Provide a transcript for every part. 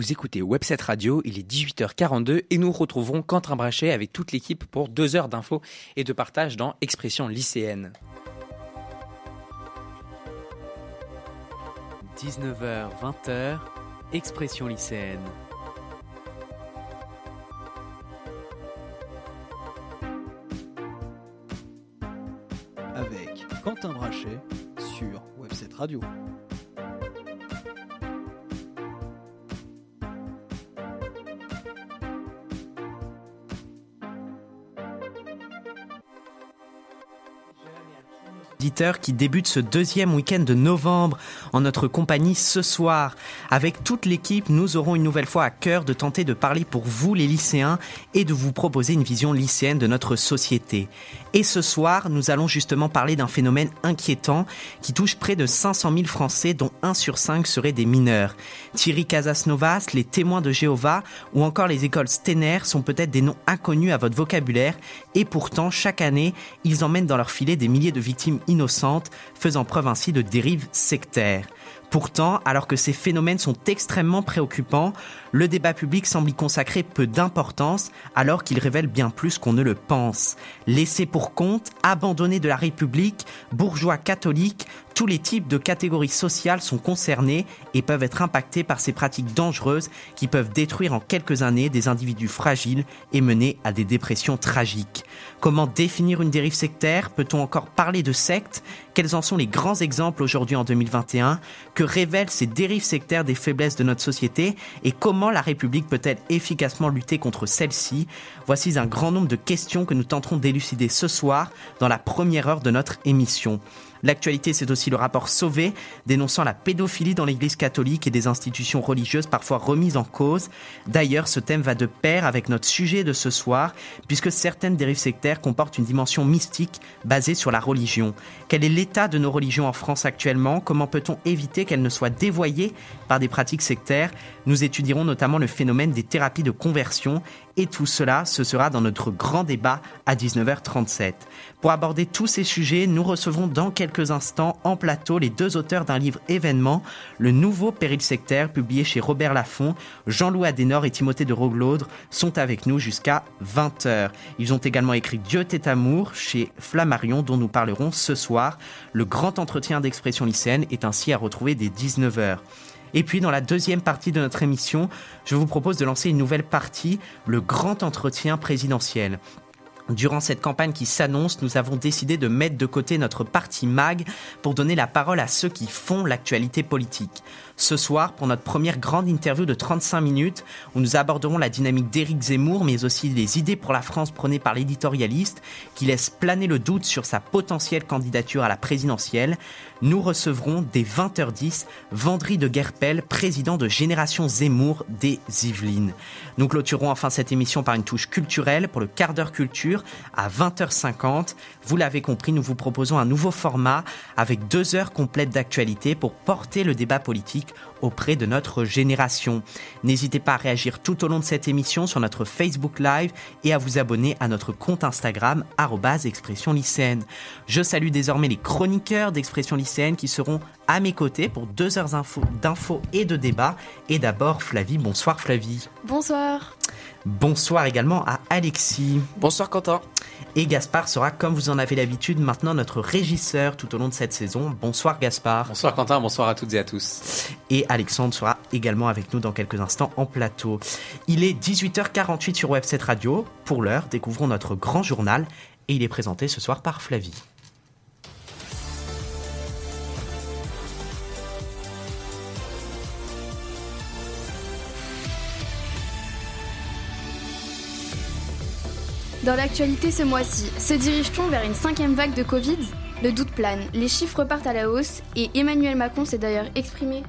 Vous écoutez Webset Radio, il est 18h42 et nous retrouverons Quentin Brachet avec toute l'équipe pour deux heures d'infos et de partage dans Expression lycéenne. 19h, 20h, Expression lycéenne. Avec Quentin Brachet sur Webset Radio. Qui débute ce deuxième week-end de novembre en notre compagnie ce soir. Avec toute l'équipe, nous aurons une nouvelle fois à cœur de tenter de parler pour vous les lycéens et de vous proposer une vision lycéenne de notre société. Et ce soir, nous allons justement parler d'un phénomène inquiétant qui touche près de 500 000 Français dont 1 sur 5 seraient des mineurs. Thierry Casasnovas, les témoins de Jéhovah ou encore les écoles Stener sont peut-être des noms inconnus à votre vocabulaire et pourtant chaque année, ils emmènent dans leur filet des milliers de victimes innocentes, faisant preuve ainsi de dérives sectaires. Pourtant, alors que ces phénomènes sont extrêmement préoccupants, le débat public semble y consacrer peu d'importance alors qu'il révèle bien plus qu'on ne le pense. Laissés pour compte, abandonnés de la République, bourgeois catholiques, tous les types de catégories sociales sont concernés et peuvent être impactés par ces pratiques dangereuses qui peuvent détruire en quelques années des individus fragiles et mener à des dépressions tragiques. Comment définir une dérive sectaire? Peut-on encore parler de secte Quels en sont les grands exemples aujourd'hui en 2021 Que révèlent ces dérives sectaires des faiblesses de notre société? La République peut-elle efficacement lutter contre celles-ci Voici un grand nombre de questions que nous tenterons d'élucider ce soir dans la première heure de notre émission. L'actualité, c'est aussi le rapport Sauvé, dénonçant la pédophilie dans l'Église catholique et des institutions religieuses parfois remises en cause. D'ailleurs, ce thème va de pair avec notre sujet de ce soir, puisque certaines dérives sectaires comportent une dimension mystique basée sur la religion. Quel est l'état de nos religions en France actuellement? Comment peut-on éviter qu'elles ne soient dévoyées par des pratiques sectaires? Nous étudierons notamment le phénomène des thérapies de conversion et tout cela, ce sera dans notre grand débat à 19h37. Pour aborder tous ces sujets, nous recevrons dans quelques instants en plateau les deux auteurs d'un livre événement, Le Nouveau Péril Sectaire, publié chez Robert Laffont. Jean-Louis Adenor et Timothée de Roglaudre sont avec nous jusqu'à 20h. Ils ont également écrit Dieu t'est amour chez Flammarion, dont nous parlerons ce soir. Le grand entretien d'expression lycéenne est ainsi à retrouver dès 19h. Et puis dans la deuxième partie de notre émission, je vous propose de lancer une nouvelle partie, le grand entretien présidentiel. Durant cette campagne qui s'annonce, nous avons décidé de mettre de côté notre parti MAG pour donner la parole à ceux qui font l'actualité politique ce soir pour notre première grande interview de 35 minutes où nous aborderons la dynamique d'Éric Zemmour mais aussi les idées pour la France prônées par l'éditorialiste qui laisse planer le doute sur sa potentielle candidature à la présidentielle. Nous recevrons dès 20h10 Vendry de Guerpel, président de Génération Zemmour des Yvelines. Nous clôturons enfin cette émission par une touche culturelle pour le quart d'heure culture à 20h50. Vous l'avez compris, nous vous proposons un nouveau format avec deux heures complètes d'actualité pour porter le débat politique auprès de notre génération. N'hésitez pas à réagir tout au long de cette émission sur notre Facebook Live et à vous abonner à notre compte Instagram expression lycéenne. Je salue désormais les chroniqueurs d'expression lycéenne qui seront à mes côtés pour deux heures d'infos et de débats. Et d'abord Flavie, bonsoir Flavie. Bonsoir. Bonsoir également à Alexis. Bonsoir Quentin. Et Gaspard sera, comme vous en avez l'habitude, maintenant notre régisseur tout au long de cette saison. Bonsoir Gaspard. Bonsoir Quentin, bonsoir à toutes et à tous. Et Alexandre sera également avec nous dans quelques instants en plateau. Il est 18h48 sur Webset Radio. Pour l'heure, découvrons notre grand journal et il est présenté ce soir par Flavie. Dans l'actualité ce mois-ci, se dirige-t-on vers une cinquième vague de Covid? Le doute plane, les chiffres partent à la hausse et Emmanuel Macron s'est d'ailleurs exprimé.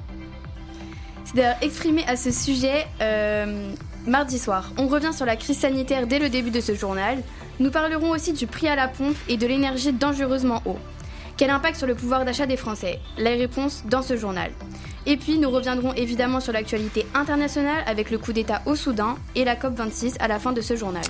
C'est d'ailleurs exprimé à ce sujet euh, mardi soir. On revient sur la crise sanitaire dès le début de ce journal. Nous parlerons aussi du prix à la pompe et de l'énergie dangereusement haut. Quel impact sur le pouvoir d'achat des Français Les réponses dans ce journal. Et puis nous reviendrons évidemment sur l'actualité internationale avec le coup d'État au Soudan et la COP26 à la fin de ce journal.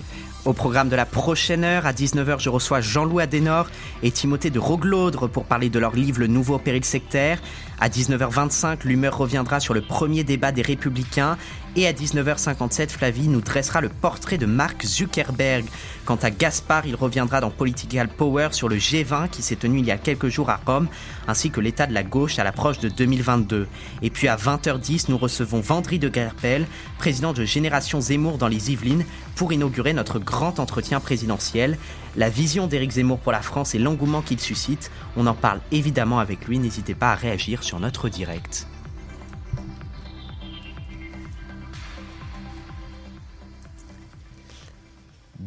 Au programme de la prochaine heure, à 19h, je reçois Jean-Louis Adenor et Timothée de Roglaudre pour parler de leur livre Le Nouveau Péril Sectaire. À 19h25, l'humeur reviendra sur le premier débat des Républicains et à 19h57, Flavie nous dressera le portrait de Mark Zuckerberg. Quant à Gaspard, il reviendra dans Political Power sur le G20 qui s'est tenu il y a quelques jours à Rome, ainsi que l'état de la gauche à l'approche de 2022. Et puis à 20h10, nous recevons Vendry de Gerpel, président de Génération Zemmour dans les Yvelines, pour inaugurer notre grand entretien présidentiel. La vision d'Éric Zemmour pour la France et l'engouement qu'il suscite, on en parle évidemment avec lui, n'hésitez pas à réagir sur notre direct.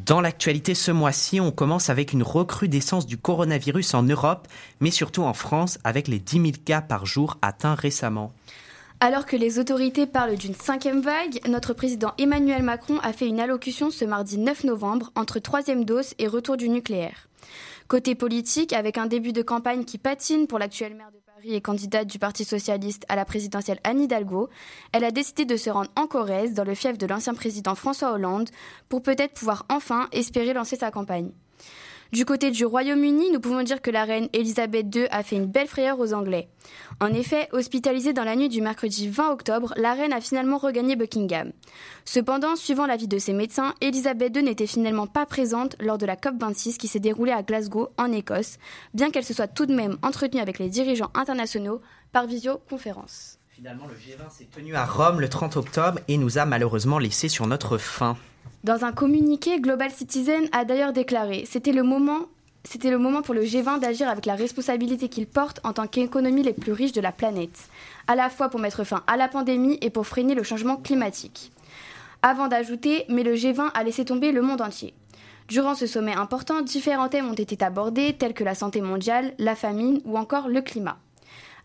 Dans l'actualité ce mois-ci, on commence avec une recrudescence du coronavirus en Europe, mais surtout en France, avec les 10 000 cas par jour atteints récemment. Alors que les autorités parlent d'une cinquième vague, notre président Emmanuel Macron a fait une allocution ce mardi 9 novembre entre troisième dose et retour du nucléaire. Côté politique, avec un début de campagne qui patine pour l'actuelle maire de et candidate du Parti socialiste à la présidentielle Anne Hidalgo, elle a décidé de se rendre en Corrèze, dans le fief de l'ancien président François Hollande, pour peut-être pouvoir enfin espérer lancer sa campagne. Du côté du Royaume-Uni, nous pouvons dire que la reine Elisabeth II a fait une belle frayeur aux Anglais. En effet, hospitalisée dans la nuit du mercredi 20 octobre, la reine a finalement regagné Buckingham. Cependant, suivant l'avis de ses médecins, Elisabeth II n'était finalement pas présente lors de la COP26 qui s'est déroulée à Glasgow, en Écosse, bien qu'elle se soit tout de même entretenue avec les dirigeants internationaux par visioconférence. Finalement, le G20 s'est tenu à Rome le 30 octobre et nous a malheureusement laissé sur notre faim. Dans un communiqué, Global Citizen a d'ailleurs déclaré C'était le moment. C'était le moment pour le G20 d'agir avec la responsabilité qu'il porte en tant qu'économie les plus riches de la planète, à la fois pour mettre fin à la pandémie et pour freiner le changement climatique. Avant d'ajouter, mais le G20 a laissé tomber le monde entier. Durant ce sommet important, différents thèmes ont été abordés, tels que la santé mondiale, la famine ou encore le climat.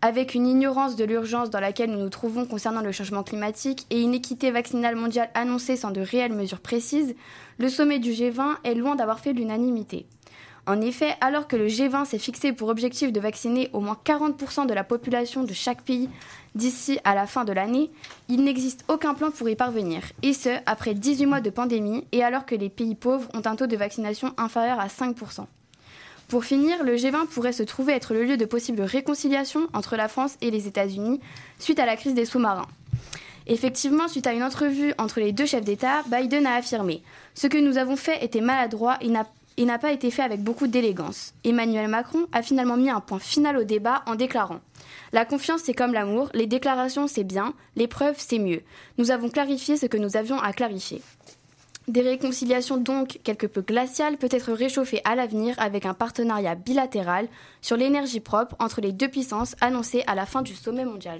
Avec une ignorance de l'urgence dans laquelle nous nous trouvons concernant le changement climatique et une équité vaccinale mondiale annoncée sans de réelles mesures précises, le sommet du G20 est loin d'avoir fait l'unanimité. En effet, alors que le G20 s'est fixé pour objectif de vacciner au moins 40% de la population de chaque pays d'ici à la fin de l'année, il n'existe aucun plan pour y parvenir, et ce, après 18 mois de pandémie et alors que les pays pauvres ont un taux de vaccination inférieur à 5%. Pour finir, le G20 pourrait se trouver être le lieu de possible réconciliation entre la France et les États-Unis suite à la crise des sous-marins. Effectivement, suite à une entrevue entre les deux chefs d'État, Biden a affirmé Ce que nous avons fait était maladroit et n'a pas été fait avec beaucoup d'élégance. Emmanuel Macron a finalement mis un point final au débat en déclarant La confiance, c'est comme l'amour, les déclarations, c'est bien, les preuves, c'est mieux. Nous avons clarifié ce que nous avions à clarifier. Des réconciliations donc quelque peu glaciales peut être réchauffées à l'avenir avec un partenariat bilatéral sur l'énergie propre entre les deux puissances annoncé à la fin du sommet mondial.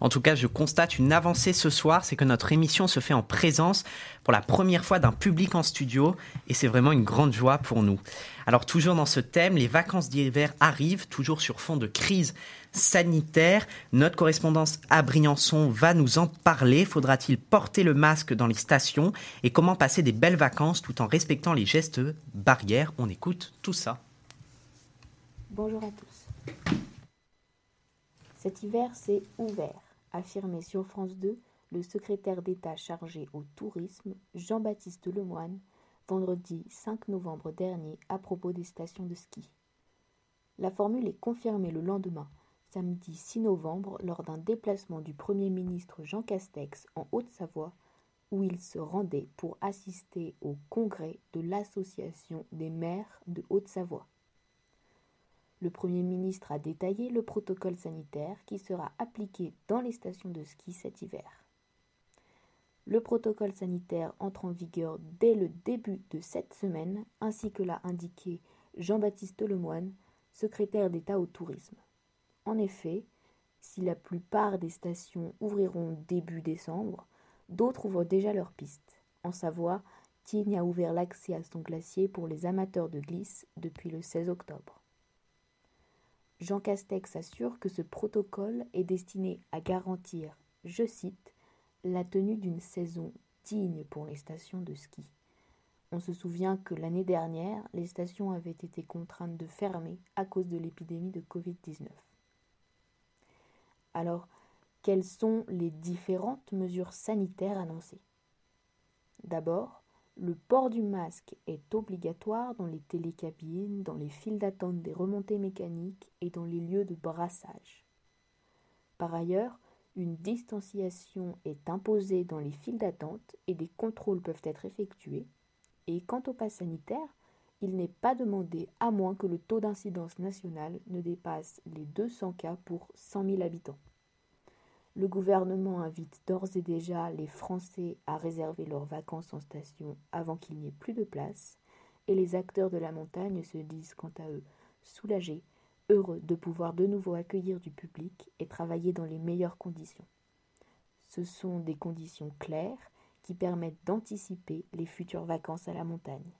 En tout cas, je constate une avancée ce soir, c'est que notre émission se fait en présence pour la première fois d'un public en studio et c'est vraiment une grande joie pour nous. Alors toujours dans ce thème, les vacances d'hiver arrivent, toujours sur fond de crise sanitaire. Notre correspondance à Briançon va nous en parler. Faudra-t-il porter le masque dans les stations et comment passer des belles vacances tout en respectant les gestes barrières? On écoute tout ça. Bonjour à tous. Cet hiver, c'est ouvert, affirmait sur France 2 le secrétaire d'État chargé au tourisme, Jean-Baptiste Lemoine, vendredi 5 novembre dernier à propos des stations de ski. La formule est confirmée le lendemain, samedi 6 novembre, lors d'un déplacement du Premier ministre Jean Castex en Haute-Savoie, où il se rendait pour assister au congrès de l'Association des maires de Haute-Savoie. Le Premier ministre a détaillé le protocole sanitaire qui sera appliqué dans les stations de ski cet hiver. Le protocole sanitaire entre en vigueur dès le début de cette semaine, ainsi que l'a indiqué Jean-Baptiste Lemoine, secrétaire d'État au tourisme. En effet, si la plupart des stations ouvriront début décembre, d'autres ouvrent déjà leurs pistes. En Savoie, Tignes a ouvert l'accès à son glacier pour les amateurs de glisse depuis le 16 octobre. Jean Castex assure que ce protocole est destiné à garantir, je cite, la tenue d'une saison digne pour les stations de ski. On se souvient que l'année dernière, les stations avaient été contraintes de fermer à cause de l'épidémie de Covid-19. Alors, quelles sont les différentes mesures sanitaires annoncées? D'abord, le port du masque est obligatoire dans les télécabines, dans les files d'attente des remontées mécaniques et dans les lieux de brassage. Par ailleurs, une distanciation est imposée dans les files d'attente et des contrôles peuvent être effectués. Et quant au pass sanitaire, il n'est pas demandé à moins que le taux d'incidence nationale ne dépasse les 200 cas pour 100 000 habitants. Le gouvernement invite d'ores et déjà les Français à réserver leurs vacances en station avant qu'il n'y ait plus de place, et les acteurs de la montagne se disent quant à eux soulagés, heureux de pouvoir de nouveau accueillir du public et travailler dans les meilleures conditions. Ce sont des conditions claires qui permettent d'anticiper les futures vacances à la montagne.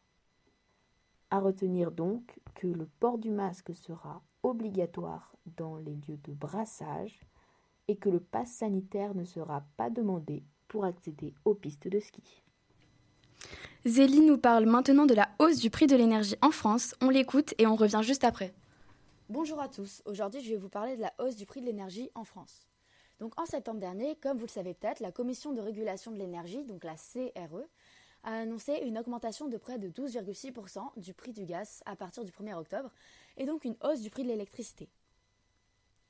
À retenir donc que le port du masque sera obligatoire dans les lieux de brassage et que le pass sanitaire ne sera pas demandé pour accéder aux pistes de ski. Zélie nous parle maintenant de la hausse du prix de l'énergie en France. On l'écoute et on revient juste après. Bonjour à tous. Aujourd'hui, je vais vous parler de la hausse du prix de l'énergie en France. Donc en septembre dernier, comme vous le savez peut-être, la Commission de régulation de l'énergie, donc la CRE, a annoncé une augmentation de près de 12,6% du prix du gaz à partir du 1er octobre et donc une hausse du prix de l'électricité.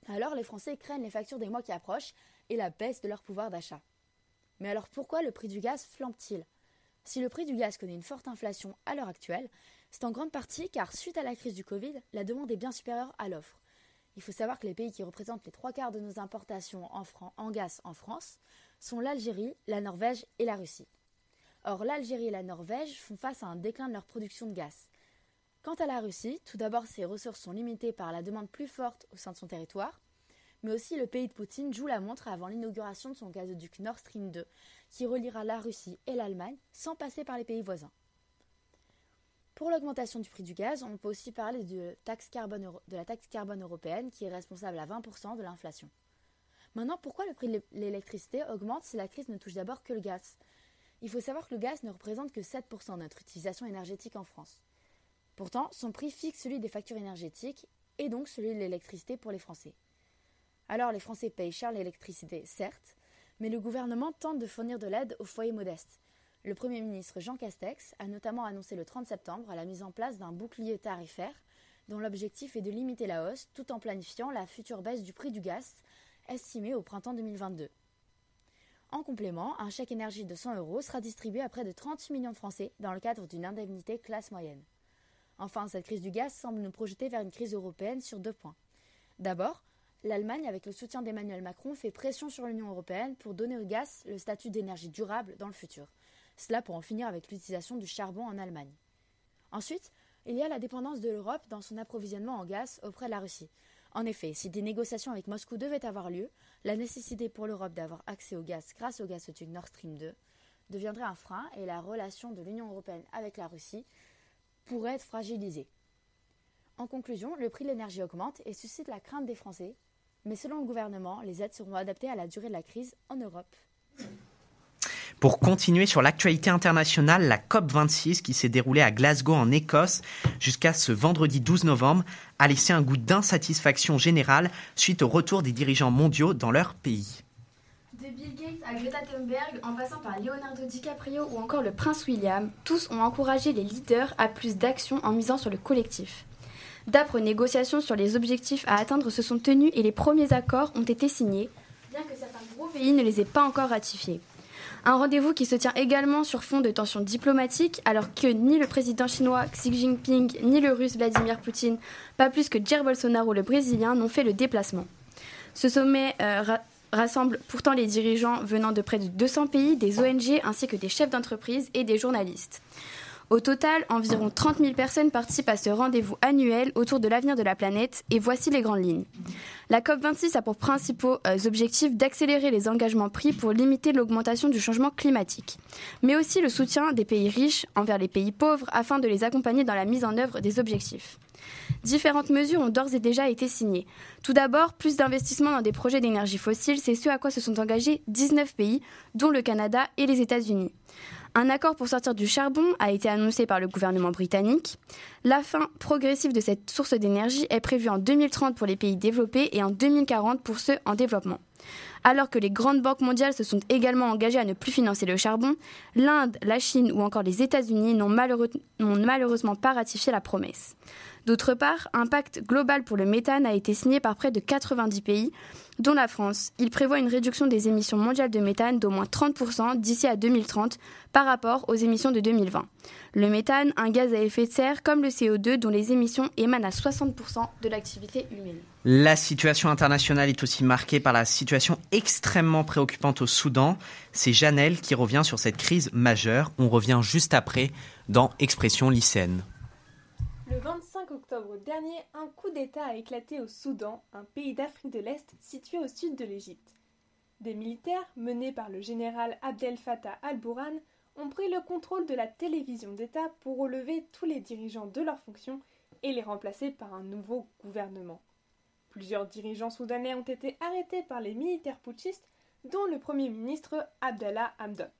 Alors les Français craignent les factures des mois qui approchent et la baisse de leur pouvoir d'achat. Mais alors pourquoi le prix du gaz flambe-t-il? Si le prix du gaz connaît une forte inflation à l'heure actuelle, c'est en grande partie car suite à la crise du Covid, la demande est bien supérieure à l'offre. Il faut savoir que les pays qui représentent les trois quarts de nos importations en, en gaz en France sont l'Algérie, la Norvège et la Russie. Or, l'Algérie et la Norvège font face à un déclin de leur production de gaz. Quant à la Russie, tout d'abord ses ressources sont limitées par la demande plus forte au sein de son territoire, mais aussi le pays de Poutine joue la montre avant l'inauguration de son gazoduc Nord Stream 2, qui reliera la Russie et l'Allemagne sans passer par les pays voisins. Pour l'augmentation du prix du gaz, on peut aussi parler de, la taxe carbone européenne qui est responsable à 20% de l'inflation. Maintenant, pourquoi le prix de l'électricité augmente si la crise ne touche d'abord que le gaz? Il faut savoir que le gaz ne représente que 7% de notre utilisation énergétique en France. Pourtant, son prix fixe celui des factures énergétiques et donc celui de l'électricité pour les Français. Alors les Français payent cher l'électricité, certes, mais le gouvernement tente de fournir de l'aide aux foyers modestes. Le Premier ministre Jean Castex a notamment annoncé le 30 septembre la mise en place d'un bouclier tarifaire dont l'objectif est de limiter la hausse tout en planifiant la future baisse du prix du gaz estimée au printemps 2022. En complément, un chèque énergie de 100 euros sera distribué à près de 30 millions de Français dans le cadre d'une indemnité classe moyenne. Enfin, cette crise du gaz semble nous projeter vers une crise européenne sur deux points. D'abord, l'Allemagne, avec le soutien d'Emmanuel Macron, fait pression sur l'Union européenne pour donner au gaz le statut d'énergie durable dans le futur. Cela pour en finir avec l'utilisation du charbon en Allemagne. Ensuite, il y a la dépendance de l'Europe dans son approvisionnement en gaz auprès de la Russie. En effet, si des négociations avec Moscou devaient avoir lieu, la nécessité pour l'Europe d'avoir accès au gaz grâce au gazoduc Nord Stream 2 deviendrait un frein et la relation de l'Union européenne avec la Russie pourrait être fragilisée. En conclusion, le prix de l'énergie augmente et suscite la crainte des Français, mais selon le gouvernement, les aides seront adaptées à la durée de la crise en Europe. Pour continuer sur l'actualité internationale, la COP26 qui s'est déroulée à Glasgow en Écosse jusqu'à ce vendredi 12 novembre a laissé un goût d'insatisfaction générale suite au retour des dirigeants mondiaux dans leur pays. Bill Gates à Greta Thunberg, en passant par Leonardo DiCaprio ou encore le prince William, tous ont encouragé les leaders à plus d'action en misant sur le collectif. D'âpres négociations sur les objectifs à atteindre se sont tenues et les premiers accords ont été signés, bien que certains gros pays ne les aient pas encore ratifiés. Un rendez-vous qui se tient également sur fond de tensions diplomatiques, alors que ni le président chinois Xi Jinping, ni le russe Vladimir Poutine, pas plus que Jair Bolsonaro le brésilien, n'ont fait le déplacement. Ce sommet euh, rassemble pourtant les dirigeants venant de près de 200 pays, des ONG ainsi que des chefs d'entreprise et des journalistes. Au total, environ 30 000 personnes participent à ce rendez-vous annuel autour de l'avenir de la planète et voici les grandes lignes. La COP26 a pour principaux euh, objectifs d'accélérer les engagements pris pour limiter l'augmentation du changement climatique, mais aussi le soutien des pays riches envers les pays pauvres afin de les accompagner dans la mise en œuvre des objectifs. Différentes mesures ont d'ores et déjà été signées. Tout d'abord, plus d'investissements dans des projets d'énergie fossile, c'est ce à quoi se sont engagés 19 pays, dont le Canada et les États-Unis. Un accord pour sortir du charbon a été annoncé par le gouvernement britannique. La fin progressive de cette source d'énergie est prévue en 2030 pour les pays développés et en 2040 pour ceux en développement. Alors que les grandes banques mondiales se sont également engagées à ne plus financer le charbon, l'Inde, la Chine ou encore les États-Unis n'ont malheureusement pas ratifié la promesse. D'autre part, un pacte global pour le méthane a été signé par près de 90 pays, dont la France. Il prévoit une réduction des émissions mondiales de méthane d'au moins 30% d'ici à 2030 par rapport aux émissions de 2020. Le méthane, un gaz à effet de serre comme le CO2 dont les émissions émanent à 60% de l'activité humaine. La situation internationale est aussi marquée par la situation extrêmement préoccupante au Soudan. C'est Janelle qui revient sur cette crise majeure. On revient juste après dans Expression lycéenne. Le 25 octobre dernier, un coup d'État a éclaté au Soudan, un pays d'Afrique de l'Est situé au sud de l'Égypte. Des militaires, menés par le général Abdel Fattah al-Bourhan, ont pris le contrôle de la télévision d'État pour relever tous les dirigeants de leurs fonctions et les remplacer par un nouveau gouvernement. Plusieurs dirigeants soudanais ont été arrêtés par les militaires putschistes, dont le Premier ministre Abdallah Hamdok.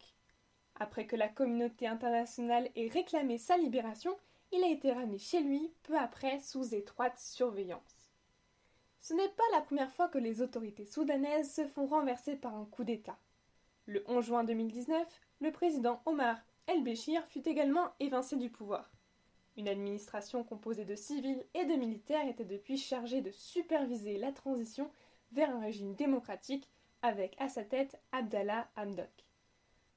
Après que la communauté internationale ait réclamé sa libération, il a été ramené chez lui peu après sous étroite surveillance. Ce n'est pas la première fois que les autorités soudanaises se font renverser par un coup d'État. Le 11 juin 2019, le président Omar El-Béchir fut également évincé du pouvoir. Une administration composée de civils et de militaires était depuis chargée de superviser la transition vers un régime démocratique avec à sa tête Abdallah Hamdok.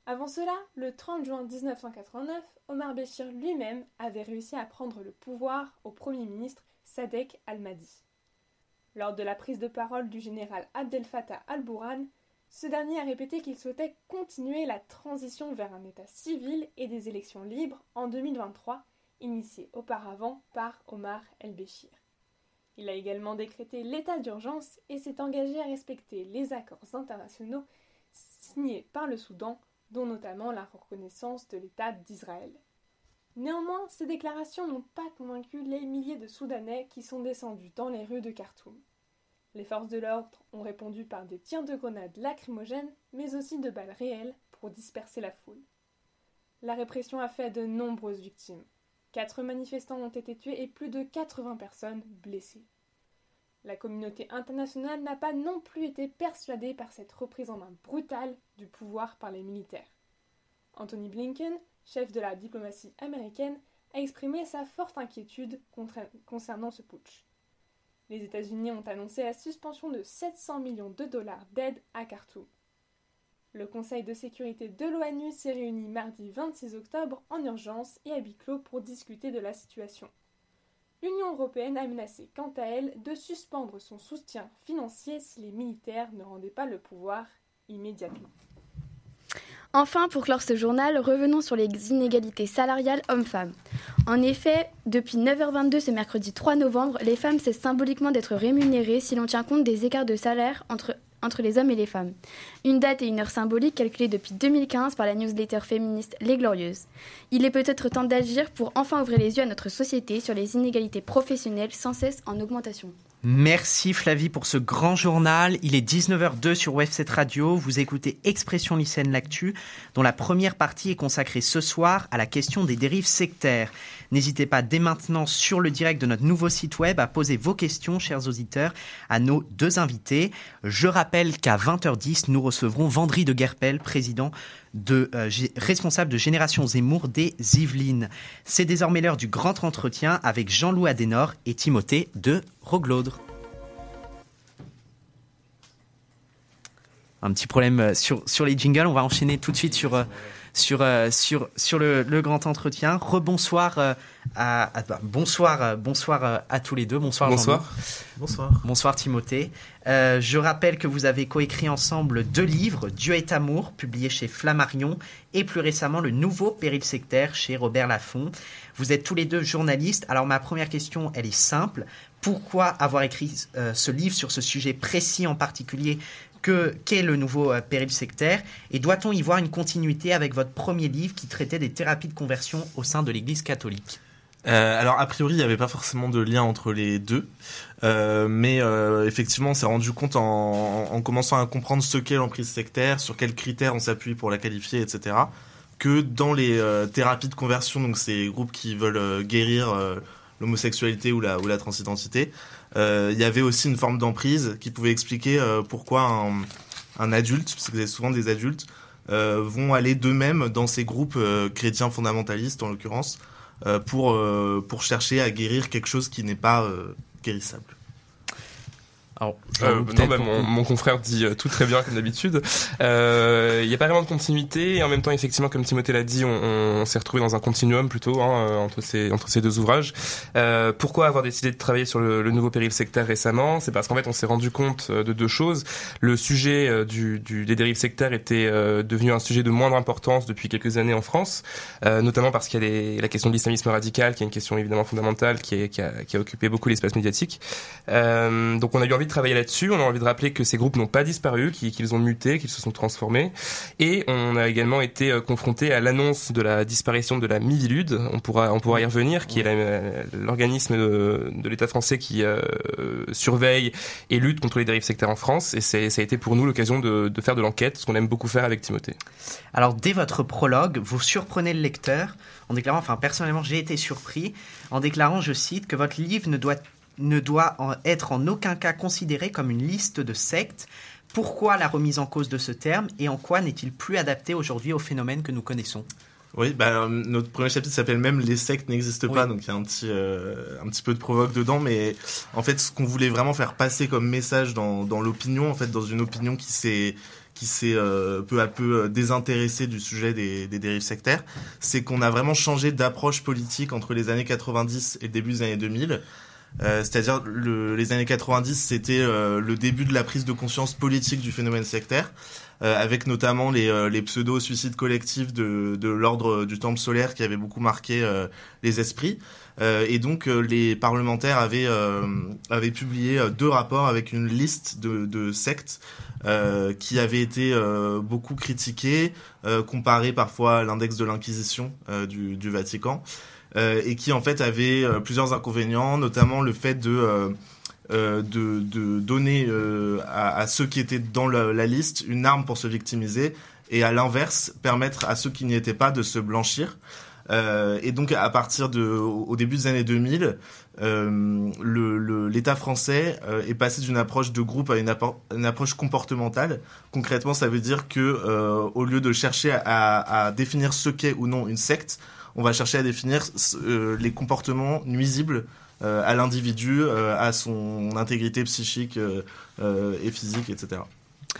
Avant cela, le 30 juin 1989, Omar Béchir lui-même avait réussi à prendre le pouvoir au Premier ministre Sadek al-Mahdi. Lors de la prise de parole du général Abdel Fattah al-Bourhan, ce dernier a répété qu'il souhaitait continuer la transition vers un État civil et des élections libres en 2023, initiées auparavant par Omar el-Béchir. Il a également décrété l'état d'urgence et s'est engagé à respecter les accords internationaux signés par le Soudan dont notamment la reconnaissance de l'État d'Israël. Néanmoins, ces déclarations n'ont pas convaincu les milliers de Soudanais qui sont descendus dans les rues de Khartoum. Les forces de l'ordre ont répondu par des tirs de grenades lacrymogènes, mais aussi de balles réelles pour disperser la foule. La répression a fait de nombreuses victimes. Quatre manifestants ont été tués et plus de 80 personnes blessées. La communauté internationale n'a pas non plus été persuadée par cette reprise en main brutale du pouvoir par les militaires. Anthony Blinken, chef de la diplomatie américaine, a exprimé sa forte inquiétude concernant ce putsch. Les États-Unis ont annoncé la suspension de 700 millions de dollars d'aide à Khartoum. Le Conseil de sécurité de l'ONU s'est réuni mardi 26 octobre en urgence et à huis clos pour discuter de la situation l'Union européenne a menacé quant à elle de suspendre son soutien financier si les militaires ne rendaient pas le pouvoir immédiatement. Enfin, pour clore ce journal, revenons sur les inégalités salariales hommes-femmes. En effet, depuis 9h22 ce mercredi 3 novembre, les femmes cessent symboliquement d'être rémunérées si l'on tient compte des écarts de salaire entre entre les hommes et les femmes. Une date et une heure symbolique calculée depuis 2015 par la newsletter féministe Les Glorieuses. Il est peut-être temps d'agir pour enfin ouvrir les yeux à notre société sur les inégalités professionnelles sans cesse en augmentation. Merci Flavie pour ce grand journal. Il est 19h02 sur Web7 Radio. Vous écoutez Expression lycéenne l'actu, dont la première partie est consacrée ce soir à la question des dérives sectaires. N'hésitez pas dès maintenant sur le direct de notre nouveau site web à poser vos questions, chers auditeurs, à nos deux invités. Je rappelle qu'à 20h10, nous recevrons Vendry de Guerpel, président de, euh, responsable de Génération Zemmour des Yvelines. C'est désormais l'heure du grand entretien avec Jean-Loup Adenor et Timothée de Roglaudre. Un petit problème euh, sur, sur les jingles, on va enchaîner tout de suite sur, euh, sur, sur, sur le, le grand entretien. Rebonsoir à, bah, bonsoir, euh, bonsoir euh, à tous les deux. Bonsoir. Bonsoir. Bonsoir. Bonsoir Timothée. Euh, je rappelle que vous avez coécrit ensemble deux livres, Dieu est amour, publié chez Flammarion, et plus récemment le nouveau Péril sectaire chez Robert Laffont. Vous êtes tous les deux journalistes. Alors ma première question, elle est simple. Pourquoi avoir écrit ce livre sur ce sujet précis en particulier que qu'est le nouveau péril sectaire et doit-on y voir une continuité avec votre premier livre qui traitait des thérapies de conversion au sein de l'Église catholique? Euh, alors a priori il n'y avait pas forcément de lien entre les deux, euh, mais euh, effectivement on s'est rendu compte en, en, commençant à comprendre ce qu'est l'emprise sectaire, sur quels critères on s'appuie pour la qualifier, etc. Que dans les euh, thérapies de conversion, donc ces groupes qui veulent euh, guérir l'homosexualité ou la, ou la transidentité, il y avait aussi une forme d'emprise qui pouvait expliquer pourquoi un, un adulte, parce que c'est souvent des adultes, euh, vont aller d'eux-mêmes dans ces groupes euh, chrétiens fondamentalistes en l'occurrence euh, pour pour chercher à guérir quelque chose qui n'est pas guérissable. Alors, euh, non, bah, mon, mon, confrère dit euh, tout très bien comme d'habitude. Euh, il n'y a pas vraiment de continuité et en même temps, effectivement, comme Timothée l'a dit, on, on s'est retrouvé dans un continuum plutôt hein, euh, entre ces entre ces deux ouvrages. Euh, pourquoi avoir décidé de travailler sur le, le nouveau péril sectaire récemment? C'est parce qu'en fait, on s'est rendu compte de deux choses. Le sujet du, du, des dérives sectaires était devenu un sujet de moindre importance depuis quelques années en France, notamment parce qu'il y a des, la question de l'islamisme radical, qui est une question évidemment fondamentale, qui, est, qui, a, qui a occupé beaucoup l'espace médiatique. donc, on a eu envie de travailler là-dessus. On a envie de rappeler que ces groupes n'ont pas disparu, qu'ils ont muté, qu'ils se sont transformés. Et on a également été euh, confronté à l'annonce de la disparition de la Mivilude. On pourra, on pourra y revenir, qui est l'organisme de, de l'État français qui euh, surveille et lutte contre les dérives sectaires en France. Et ça a été pour nous l'occasion de, de faire de l'enquête, ce qu'on aime beaucoup faire avec Timothée. Alors, dès votre prologue, vous surprenez le lecteur en déclarant, enfin personnellement j'ai été surpris, en déclarant, je cite, que votre livre ne doit ne doit être en aucun cas considéré comme une liste de sectes. Pourquoi la remise en cause de ce terme et en quoi n'est-il plus adapté aujourd'hui aux phénomènes que nous connaissons? Oui, bah, notre premier chapitre s'appelle même Les sectes n'existent pas, donc il y a un petit, euh, un petit peu de provoque dedans, mais en fait, ce qu'on voulait vraiment faire passer comme message dans, dans l'opinion, en fait, dans une opinion qui s'est qui s'est euh, peu à peu euh, désintéressé du sujet des, des dérives sectaires, c'est qu'on a vraiment changé d'approche politique entre les années 90 et le début des années 2000. Euh, c'est-à-dire les années 90, c'était euh, le début de la prise de conscience politique du phénomène sectaire, euh, avec notamment les, les pseudo-suicides collectifs de, de l'ordre du temple solaire qui avaient beaucoup marqué les esprits. et donc les parlementaires avaient, avaient publié deux rapports avec une liste de, de sectes qui avaient été beaucoup critiquées, comparées parfois à l'index de l'Inquisition du, du Vatican. Euh, et qui en fait avait euh, plusieurs inconvénients, notamment le fait de euh, de, de, donner à, ceux qui étaient dans la, liste une arme pour se victimiser et à l'inverse permettre à ceux qui n'y étaient pas de se blanchir. Et donc à partir de au, début des années 2000, euh, l'État français est passé d'une approche de groupe à une, approche comportementale. Concrètement, ça veut dire que au lieu de chercher à définir ce qu'est ou non une secte, on va chercher à définir euh, les comportements nuisibles euh, à l'individu, euh, à son intégrité psychique et physique, etc.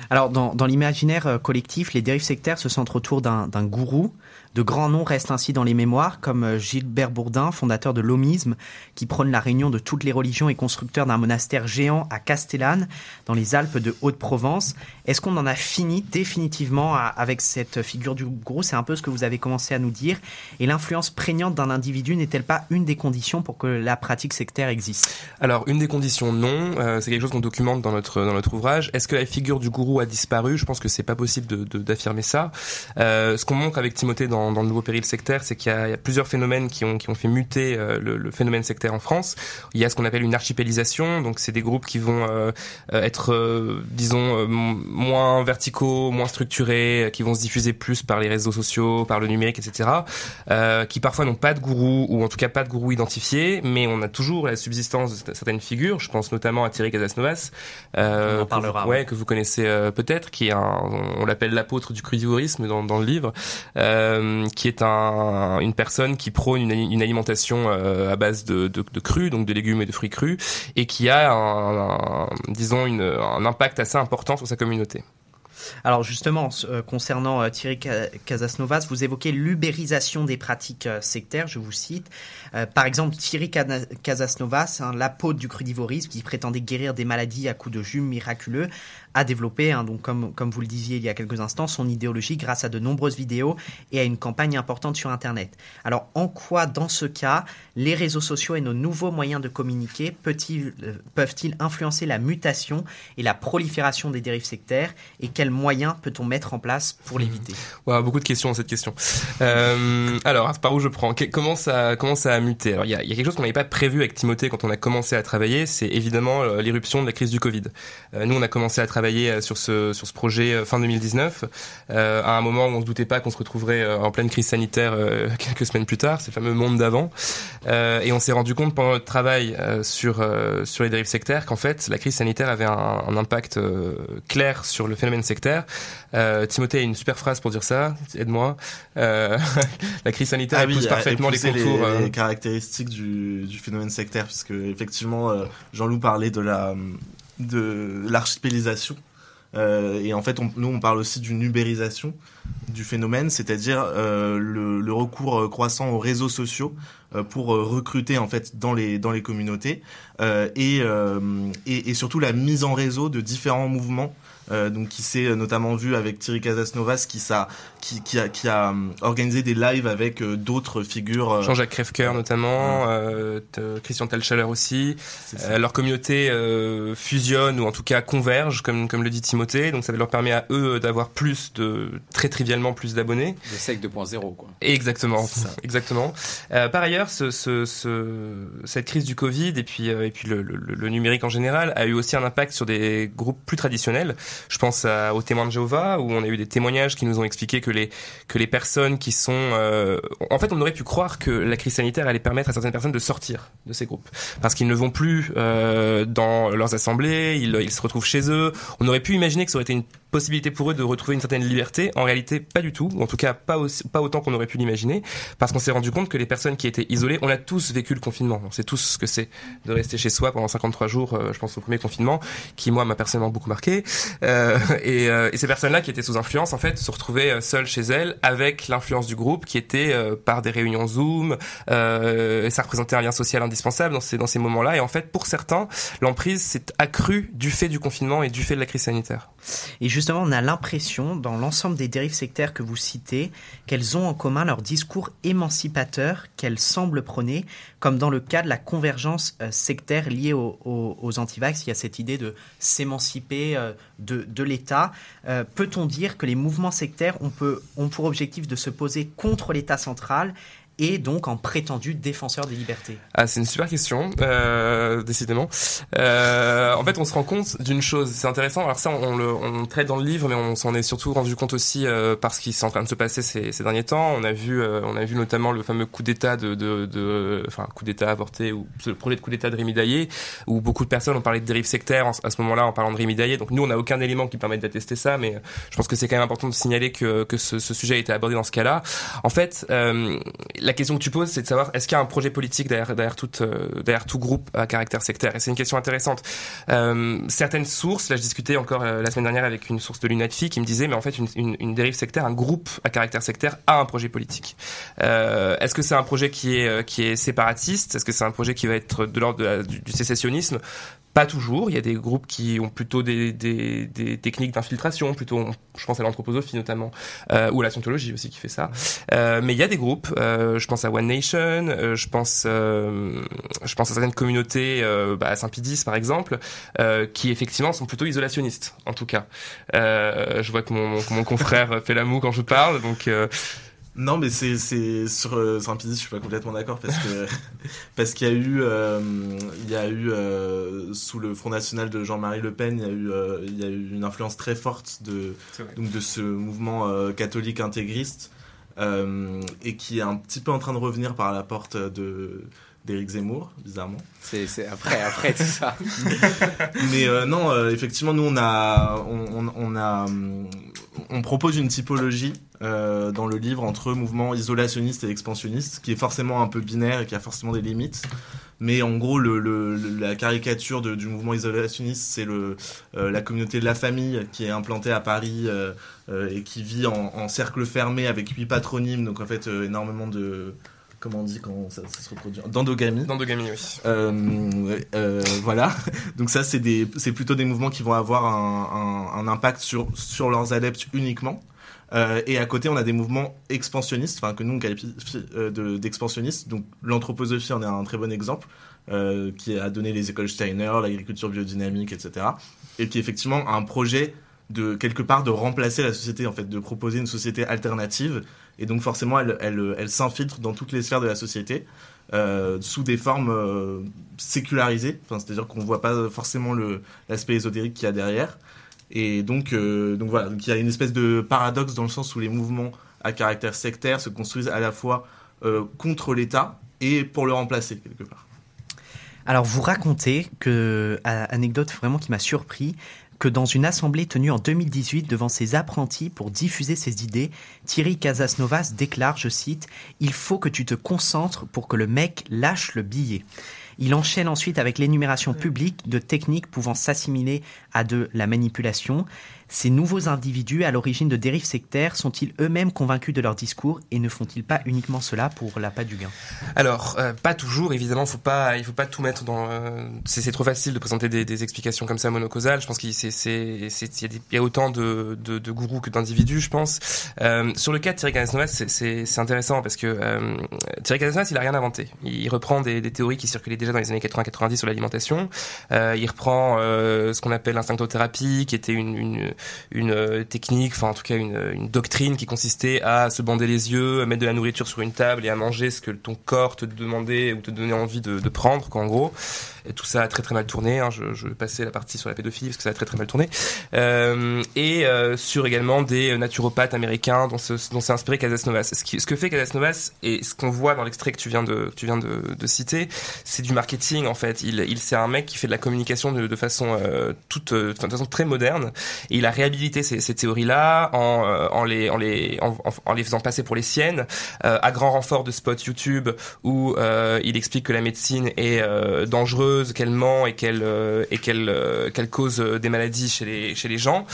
Alors, dans, dans l'imaginaire collectif, les dérives sectaires se centrent autour d'un gourou, de grands noms restent ainsi dans les mémoires, comme euh, Gilbert Bourdin, fondateur de l'Omisme, qui prône la réunion de toutes les religions et constructeur d'un monastère géant à Castellane, dans les Alpes de Haute-Provence. Est-ce qu'on en a fini définitivement avec cette figure du gourou C'est un peu ce que vous avez commencé à nous dire. Et l'influence prégnante d'un individu n'est-elle pas une des conditions pour que la pratique sectaire existe? Alors, une des conditions, non. Euh, c'est quelque chose qu'on documente dans notre dans notre ouvrage. Est-ce que la figure du gourou a disparu? Je pense que c'est pas possible d'affirmer ça. Euh, ce qu'on montre avec Timothée dans dans, le nouveau péril sectaire, c'est qu'il y, a plusieurs phénomènes qui ont, qui ont fait muter euh, le, phénomène sectaire en France. Il y a ce qu'on appelle une archipélisation, donc c'est des groupes qui vont euh, euh, être, disons, moins verticaux, moins structurés, qui vont se diffuser plus par les réseaux sociaux, par le numérique, etc. qui parfois n'ont pas de gourou ou en tout cas pas de gourou identifié, mais on a toujours la subsistance de certaines figures. Je pense notamment à Thierry Casasnovas, on en parlera, que, ouais, que vous connaissez peut-être, qui est un, on, l'appelle l'apôtre du crudivorisme dans, dans le livre. Euh, qui est un, une personne qui prône une, alimentation euh, à base de, crus, donc de légumes et de fruits crus, et qui a, un, disons, un impact assez important sur sa communauté. Alors justement, euh, concernant Thierry Casasnovas, vous évoquez l'ubérisation des pratiques sectaires, je vous cite. par exemple, Thierry Casasnovas, hein, l'apôtre du crudivorisme, qui prétendait guérir des maladies à coups de jus miraculeux, a développé, hein, donc comme, comme vous le disiez il y a quelques instants, son idéologie grâce à de nombreuses vidéos et à une campagne importante sur Internet. Alors en quoi, dans ce cas, les réseaux sociaux et nos nouveaux moyens de communiquer peuvent-ils influencer la mutation et la prolifération des dérives sectaires et quels moyens peut-on mettre en place pour mmh. l'éviter? Beaucoup de questions cette question. Euh, alors, par où je prends comment ça, comment ça a muté? Alors, il y a, y a, quelque chose qu'on n'avait pas prévu avec Timothée quand on a commencé à travailler, c'est évidemment euh, l'éruption de la crise du Covid. Euh, nous, on a commencé à travailler euh, sur ce, sur ce projet euh, fin 2019, euh, à un moment où on se doutait pas qu'on se retrouverait en pleine crise sanitaire quelques semaines plus tard, c'est le fameux monde d'avant. et on s'est rendu compte pendant notre travail sur, sur les dérives sectaires qu'en fait, la crise sanitaire avait un, un impact clair sur le phénomène sectaire. Timothée a une super phrase pour dire ça. Aide-moi. la crise sanitaire ah épouse parfaitement les contours. Les, caractéristiques du, du, phénomène sectaire, puisque effectivement, Jean-Loup parlait de la de l'archipélisation euh, et en fait, nous, on parle aussi d'une ubérisation du phénomène, c'est-à-dire euh, le, recours croissant aux réseaux sociaux euh, pour recruter en fait dans les dans les communautés et, et, surtout la mise en réseau de différents mouvements euh, donc qui s'est notamment vu avec Thierry Casasnovas qui, qui, qui, a, qui a euh, organisé des lives avec euh, d'autres figures. Jean-Jacques Crèvecoeur notamment, Christian Talchaler aussi. leur communauté fusionne ou en tout cas converge, comme, comme le dit Timothée. Donc ça leur permet à eux d'avoir plus de, très trivialement plus d'abonnés. Le SEC 2.0 quoi. Exactement, exactement. par ailleurs, ce, ce, cette crise du Covid et puis, et puis le, le, le numérique en général a eu aussi un impact sur des groupes plus traditionnels. Je pense aux témoins de Jéhovah, où on a eu des témoignages qui nous ont expliqué que les, que les personnes qui sont... Euh, en fait, on aurait pu croire que la crise sanitaire allait permettre à certaines personnes de sortir de ces groupes. Parce qu'ils ne vont plus euh, dans leurs assemblées, ils, ils se retrouvent chez eux. On aurait pu imaginer que ça aurait été une possibilité pour eux de retrouver une certaine liberté. En réalité, pas du tout, ou en tout cas pas, aussi, pas autant qu'on aurait pu l'imaginer, parce qu'on s'est rendu compte que les personnes qui étaient isolées, on a tous vécu le confinement. On sait tous ce que c'est de rester chez soi pendant 53 jours, euh, je pense au premier confinement, qui moi m'a personnellement beaucoup marqué. Euh, et, euh, et, ces personnes-là qui étaient sous influence, en fait, se retrouvaient euh, seules chez elles avec l'influence du groupe qui était par des réunions Zoom. et ça représentait un lien social indispensable dans ces, dans ces moments-là. Et en fait, pour certains, l'emprise s'est accrue du fait du confinement et du fait de la crise sanitaire. Justement, on a l'impression, dans l'ensemble des dérives sectaires que vous citez, qu'elles ont en commun leur discours émancipateur qu'elles semblent prôner, comme dans le cas de la convergence euh, sectaire liée aux, antivax. Il y a cette idée de s'émanciper euh, de, l'État. Euh, peut-on dire que les mouvements sectaires ont pour objectif de se poser contre l'État central et donc en prétendu défenseur des libertés Ah, c'est une super question, euh, décidément. Euh, en fait, on se rend compte d'une chose, c'est intéressant. Alors ça, on, le traite dans le livre, mais on s'en est surtout rendu compte aussi euh, parce qu'il s'est en train de se passer ces, ces derniers temps. On a vu, euh, on a vu notamment le fameux coup d'État de, de, de, enfin coup d'État avorté ou le projet de coup d'État de Rémi Daillé, où beaucoup de personnes ont parlé de dérive sectaire à ce moment-là en parlant de Rémi Daillé. Donc nous, on n'a aucun élément qui permette d'attester ça, mais je pense que c'est quand même important de signaler que, que ce, ce, sujet a été abordé dans ce cas-là. En fait, euh, la question que tu poses, c'est de savoir est-ce qu'il y a un projet politique derrière, euh, tout groupe à caractère sectaire? Et c'est une question intéressante. Euh, certaines sources, là je discutais encore euh, la semaine dernière avec une source de l'UNATFI qui me disait, mais en fait une, dérive sectaire, un groupe à caractère sectaire a un projet politique. Est-ce que c'est un projet qui est, séparatiste? Est-ce que c'est un projet qui va être de l'ordre du sécessionnisme? Pas toujours. Il y a des groupes qui ont plutôt des, des, techniques d'infiltration, plutôt, je pense à l'anthroposophie notamment, euh, ou à la scientologie aussi qui fait ça. Euh, mais il y a des groupes. Euh, je pense à One Nation. Euh, je pense, je pense à certaines communautés, bah, à Saint-Pédis par exemple, qui effectivement sont plutôt isolationnistes. En tout cas, je vois que mon, mon confrère fait la moue quand je parle, donc. Non, mais c'est c'est sur euh, Saint-Pédis, je suis pas complètement d'accord parce que parce qu'il y a eu euh, il y a eu euh, sous le Front National de Jean-Marie Le Pen, il y a eu il y a eu une influence très forte de donc de ce mouvement catholique intégriste et qui est un petit peu en train de revenir par la porte de d'Éric Zemmour, bizarrement. C'est après, après tout ça. Mais euh, non, euh, effectivement, nous on a, on, on, a, on propose une typologie euh, dans le livre entre mouvement isolationniste et expansionniste, qui est forcément un peu binaire et qui a forcément des limites. Mais en gros, le, le, la caricature de, du mouvement isolationniste, c'est le la communauté de la famille qui est implantée à Paris et qui vit en, en, cercle fermé avec huit patronymes, donc en fait énormément de comment on dit quand ça, ça se reproduit D'endogamie. D'endogamie, oui. Euh, euh, voilà. Donc ça, c'est des, c'est plutôt des mouvements qui vont avoir un, un, un impact sur sur leurs adeptes uniquement. Euh, et à côté, on a des mouvements expansionnistes, enfin que nous on qualifie euh, d'expansionnistes. Donc l'anthroposophie en est un très bon exemple, euh, qui a donné les écoles Steiner, l'agriculture biodynamique, etc. Et qui effectivement a un projet de quelque part de remplacer la société, en fait, de proposer une société alternative et donc forcément elle, elle, elle s'infiltre dans toutes les sphères de la société euh, sous des formes euh, sécularisées, enfin, c'est-à-dire qu'on voit pas forcément l'aspect ésotérique qu'il y a derrière. Et donc, euh, donc voilà, donc il y a une espèce de paradoxe dans le sens où les mouvements à caractère sectaire se construisent à la fois contre l'État et pour le remplacer quelque part. Alors vous racontez que, anecdote vraiment qui m'a surpris, que dans une assemblée tenue en 2018 devant ses apprentis pour diffuser ses idées, Thierry Casasnovas déclare, je cite, Il faut que tu te concentres pour que le mec lâche le billet. Il enchaîne ensuite avec l'énumération publique de techniques pouvant s'assimiler à de la manipulation. Ces nouveaux individus à l'origine de dérives sectaires sont-ils eux-mêmes convaincus de leur discours et ne font-ils pas uniquement cela pour l'appât du gain? Alors, euh, pas toujours, évidemment, faut pas, il faut pas tout mettre dans. Euh, c'est trop facile de présenter des, des, explications comme ça monocausales. Je pense qu'il y, y, a autant de, de, de gourous que d'individus, je pense. Euh, sur le cas de Thierry Casasnovas, c'est intéressant parce que euh, Thierry Casasnovas, il a rien inventé. Il reprend des, des, théories qui circulaient déjà dans les années 80-90 sur l'alimentation. Euh, il reprend ce qu'on appelle l'instinctothérapie, qui était une, une une euh, technique, enfin en tout cas une, doctrine qui consistait à se bander les yeux, à mettre de la nourriture sur une table et à manger ce que ton corps te demandait ou te donnait envie de, de prendre, quoi, en gros. Et tout ça a très très mal tourné. Hein. Je, je vais passer la partie sur la pédophilie parce que ça a très très mal tourné. Euh, et euh, sur également des naturopathes américains dont, dont s'est inspiré Casasnovas. Ce, qui, ce que fait Casasnovas et ce qu'on voit dans l'extrait que tu viens de, tu viens de, de citer, c'est du marketing en fait. Il, il c'est un mec qui fait de la communication de, de façon euh, toute, de façon très moderne. Et il a réhabilité ces, ces théories-là en, euh, en les, en les, en, en, les faisant passer pour les siennes, euh, à grand renfort de spots YouTube où il explique que la médecine est dangereuse qu'elle ment et qu'elle euh, et qu'elle euh, qu'elle cause euh, des maladies chez les chez les gens.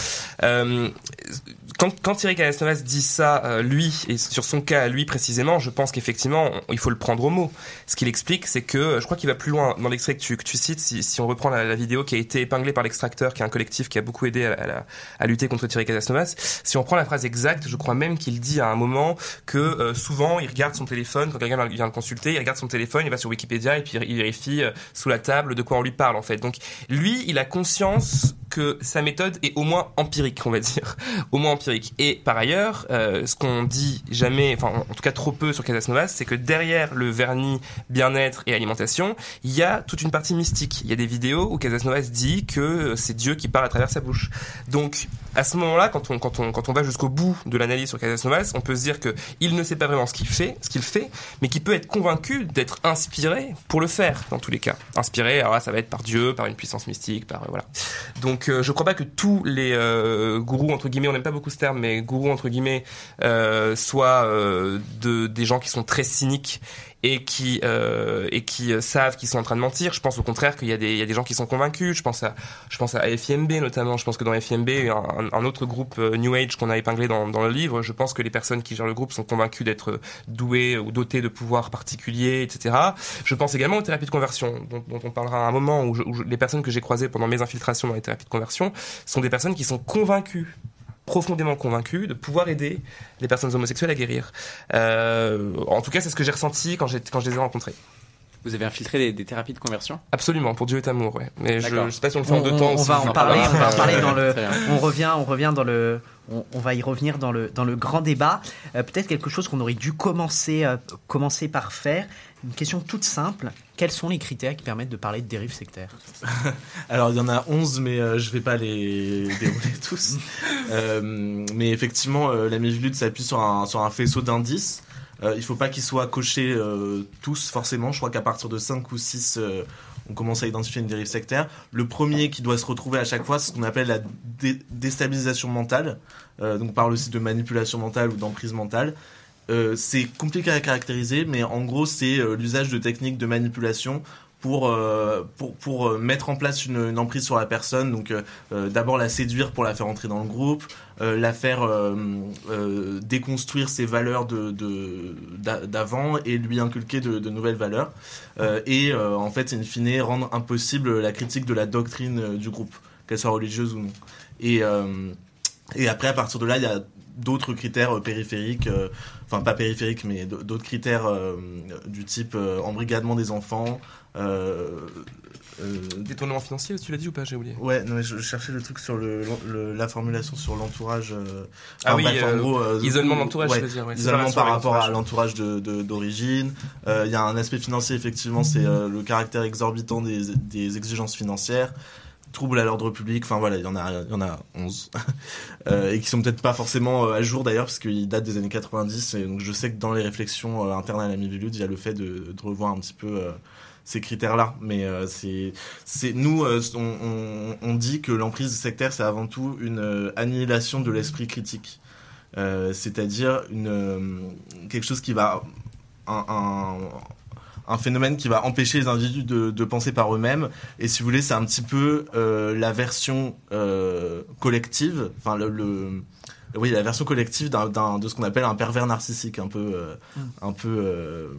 Quand, quand Thierry Casasnovas dit ça, lui, et sur son cas, lui précisément, je pense qu'effectivement, il faut le prendre au mot. Ce qu'il explique, c'est que, je crois qu'il va plus loin dans l'extrait que tu, que tu cites, si, si on reprend la, vidéo qui a été épinglée par l'Extracteur, qui est un collectif qui a beaucoup aidé à, à, lutter contre Thierry Casasnovas, si on prend la phrase exacte, je crois même qu'il dit à un moment que souvent, il regarde son téléphone, quand quelqu'un vient le consulter, il regarde son téléphone, il va sur Wikipédia et puis il vérifie sous la de quoi on lui parle en fait. Donc lui, il a conscience que sa méthode est au moins empirique, on va dire, au moins Et par ailleurs, euh, ce qu'on dit jamais, enfin en tout cas trop peu sur Casasnovas, c'est que derrière le vernis bien-être et alimentation, il y a toute une partie mystique. Il y a des vidéos où Casasnovas dit que c'est Dieu qui parle à travers sa bouche. Donc à ce moment-là, quand on, quand on, quand on va jusqu'au bout de l'analyse sur Casasnovas, on peut se dire que il ne sait pas vraiment ce qu'il fait, ce fait, mais qu'il peut être convaincu d'être inspiré pour le faire dans tous les cas. Inspiré, alors là, ça va être par Dieu, par une puissance mystique, par voilà. Donc donc euh, je crois pas que tous les euh, gourous entre guillemets, on n'aime pas beaucoup ce terme, mais gourous entre guillemets, euh, soient de, des gens qui sont très cyniques et qui euh, et qui euh, savent qu'ils sont en train de mentir. Je pense au contraire qu'il y a des il y a des gens qui sont convaincus. Je pense à je pense à FIMB notamment. Je pense que dans FIMB, un, autre groupe euh, New Age qu'on a épinglé dans, le livre, je pense que les personnes qui gèrent le groupe sont convaincues d'être douées ou dotées de pouvoirs particuliers, etc. Je pense également aux thérapies de conversion dont, on parlera à un moment où les personnes que j'ai croisées pendant mes infiltrations dans les thérapies de conversion sont des personnes qui sont convaincues profondément convaincu de pouvoir aider les personnes homosexuelles à guérir. Euh, en tout cas, c'est ce que j'ai ressenti quand, quand je les ai rencontrés. Vous avez infiltré des, thérapies de conversion? Absolument, pour Dieu est amour, ouais. Mais je, ne sais pas si on le fait en deux temps. On, va en parler, on va en parler dans le. On revient, on revient dans le. On, va y revenir dans le dans le grand débat. Euh, peut-être quelque chose qu'on aurait dû commencer euh, commencer par faire. Une question toute simple. Quels sont les critères qui permettent de parler de dérive sectaire Alors, il y en a 11, mais euh, je ne vais pas les dérouler tous. Euh, mais effectivement, euh, la Mivilude s'appuie sur un, sur un faisceau d'indices. il ne faut pas qu'ils soient cochés tous, forcément. Je crois qu'à partir de 5 ou 6, on commence à identifier une dérive sectaire. Le premier qui doit se retrouver à chaque fois, c'est ce qu'on appelle la déstabilisation mentale. donc, on parle aussi de manipulation mentale ou d'emprise mentale. Euh, c'est compliqué à caractériser, mais en gros, c'est euh, l'usage de techniques de manipulation pour, euh, pour, pour mettre en place une, emprise sur la personne. Donc, d'abord la séduire pour la faire entrer dans le groupe, la faire déconstruire ses valeurs de, d'avant et lui inculquer de, de nouvelles valeurs. et en fait, in fine, rendre impossible la critique de la doctrine du groupe, qu'elle soit religieuse ou non. Et, et après, à partir de là, il y a d'autres critères périphériques enfin pas périphériques, mais d'autres critères euh, du type euh, embrigadement des enfants. Euh, Détournement financier, tu l'as dit ou pas J'ai oublié. Ouais, non, mais je, cherchais le truc sur le, la formulation sur l'entourage. ah oui, en gros, isolement de l'entourage, je veux dire. isolement par rapport à l'entourage d'origine. Il y a un aspect financier, effectivement, c'est le caractère exorbitant des, des exigences financières. Troubles à l'ordre public. Enfin voilà, il y en a, il y en a 11 et qui sont peut-être pas forcément à jour d'ailleurs parce qu'ils datent des années 90. Et donc je sais que dans les réflexions internes à la Mivilude, il y a le fait de, revoir un petit peu ces critères-là. Mais c'est, c'est nous, on, dit que l'emprise sectaire, c'est avant tout une annihilation de l'esprit critique. c'est-à-dire une quelque chose qui va un phénomène qui va empêcher les individus de, penser par eux-mêmes. Et si vous voulez, c'est un petit peu euh, la version euh, collective, enfin le, oui, la version collective de ce qu'on appelle un pervers narcissique, un peu, euh, mm. un peu,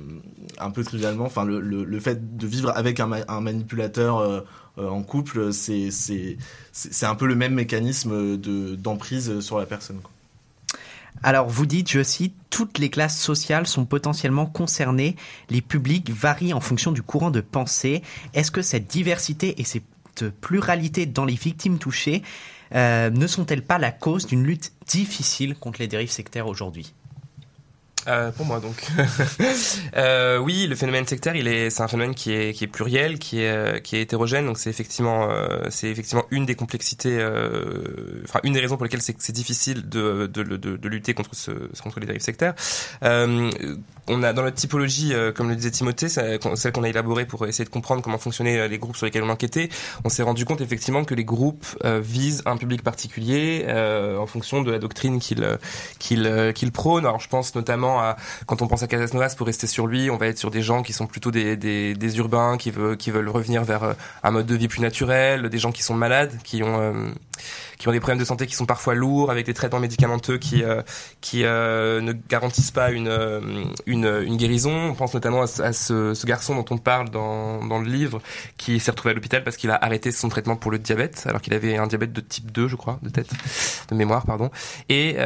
un peu trivialement. Enfin, le, le, fait de vivre avec un, un manipulateur en couple, c'est, c'est, c'est un peu le même mécanisme de, d'emprise sur la personne. Quoi. Alors vous dites, je cite, toutes les classes sociales sont potentiellement concernées, les publics varient en fonction du courant de pensée. Est-ce que cette diversité et cette pluralité dans les victimes touchées euh, ne sont-elles pas la cause d'une lutte difficile contre les dérives sectaires aujourd'hui? Euh, pour moi donc. euh, oui, le phénomène sectaire, il est, c'est un phénomène qui est, qui est pluriel, qui est, euh, qui est hétérogène. Donc c'est effectivement, euh, c'est effectivement une des complexités, euh, enfin une des raisons pour lesquelles c'est, difficile de, de, de, de, lutter contre ce, contre les dérives sectaires. On a dans notre typologie, comme le disait Timothée, celle qu'on a élaborée pour essayer de comprendre comment fonctionnaient les groupes sur lesquels on enquêtait, on s'est rendu compte effectivement que les groupes visent un public particulier en fonction de la doctrine qu'ils qu'ils qu'ils prônent. Alors je pense notamment quand on pense à Casasnovas, pour rester sur lui, on va être sur des gens qui sont plutôt des, des, des urbains, qui, veulent, qui veulent revenir vers euh, un mode de vie plus naturel, des gens qui sont malades, qui ont euh, qui ont des problèmes de santé qui sont parfois lourds, avec des traitements médicamenteux qui euh, qui euh, ne garantissent pas une, euh, une, une guérison. On pense notamment à, ce, ce, garçon dont on parle dans, dans le livre, qui s'est retrouvé à l'hôpital parce qu'il a arrêté son traitement pour le diabète, alors qu'il avait un diabète de type 2, je crois, de tête, de mémoire, pardon. Et,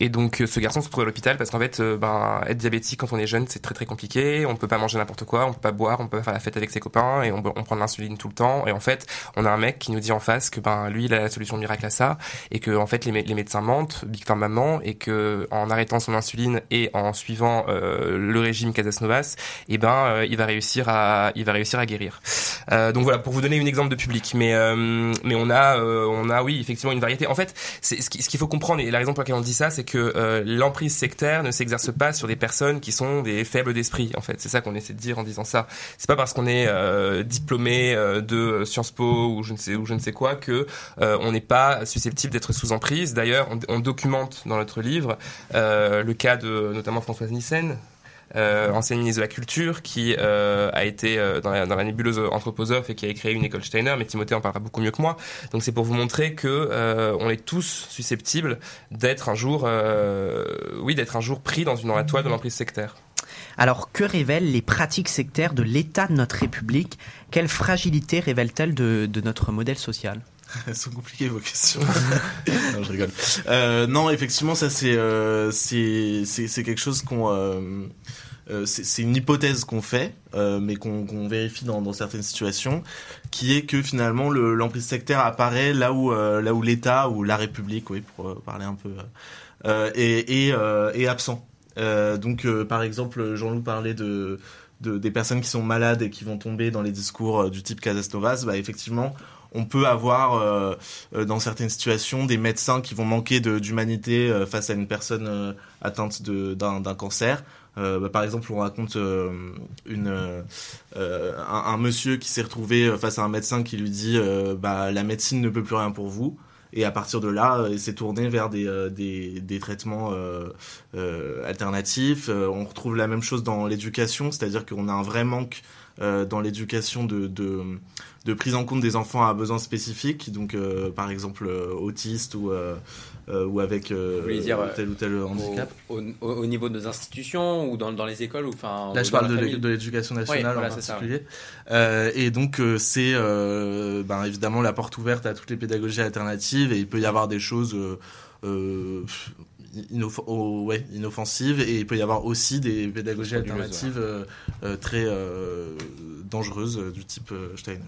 et donc ce garçon se retrouve à l'hôpital parce qu'en fait, ben, être diabétique quand on est jeune, c'est très très compliqué. On peut pas manger n'importe quoi, on peut pas boire, on peut pas faire la fête avec ses copains et on, on prend de l'insuline tout le temps. Et en fait, on a un mec qui nous dit en face que ben lui, il a la solution miracle à ça et que en fait les, les médecins mentent, Big Pharma ment et que en arrêtant son insuline et en suivant euh, le régime Casasnovas, et eh ben euh, il va réussir à il va réussir à guérir. Euh, donc voilà pour vous donner un exemple de public, mais mais on a on a oui effectivement une variété. En fait, c'est ce qu'il faut comprendre et la raison pour laquelle on dit ça, c'est que l'emprise sectaire ne s'exerce pas sur des personnes qui sont des faibles d'esprit. En fait, c'est ça qu'on essaie de dire en disant ça. C'est pas parce qu'on est diplômé de Sciences Po ou je ne sais ou je ne sais quoi que on n'est pas susceptible d'être sous emprise. D'ailleurs, on, documente dans notre livre euh, le cas de notamment Françoise Nissen, euh, ancienne ministre de la Culture, qui euh, a été dans, la, nébuleuse anthroposophe et qui a créé une école Steiner, mais Timothée en parlera beaucoup mieux que moi. Donc c'est pour vous montrer que on est tous susceptibles d'être un jour, oui, d'être un jour pris dans une toile de l'emprise sectaire. Alors que révèlent les pratiques sectaires de l'État de notre République? Quelle fragilité révèlent-elles de notre modèle social? elles sont compliquées vos questions. non, je rigole. Euh, non, effectivement, ça c'est euh, c'est c'est quelque chose qu'on euh, c'est une hypothèse qu'on fait, mais qu'on vérifie dans, dans, certaines situations, qui est que finalement l'emprise sectaire apparaît là où là où l'État ou la République, oui, pour parler un peu, est, absent. donc, par exemple, Jean-Loup parlait de, de, des personnes qui sont malades et qui vont tomber dans les discours du type Casastovas. Bah, effectivement, on peut avoir euh, euh, dans certaines situations des médecins qui vont manquer d'humanité euh, face à une personne atteinte d'un cancer. Bah, par exemple, on raconte un, monsieur qui s'est retrouvé face à un médecin qui lui dit bah, la médecine ne peut plus rien pour vous. Et à partir de là, il s'est tourné vers des, des traitements alternatifs. on retrouve la même chose dans l'éducation, c'est-à-dire qu'on a un vrai manque dans l'éducation de, de, de prise en compte des enfants à besoins spécifiques, donc euh, par exemple euh, autistes ou, euh, ou avec tel ou tel handicap. Au, niveau de nos institutions ou dans, dans les écoles ou enfin. Là, je parle de l'éducation nationale en particulier. et donc c'est ben, évidemment la porte ouverte à toutes les pédagogies alternatives et il peut y avoir des choses ouais, inoffensives et il peut y avoir aussi des pédagogies alternatives euh, euh, très euh, dangereuses du type Steiner.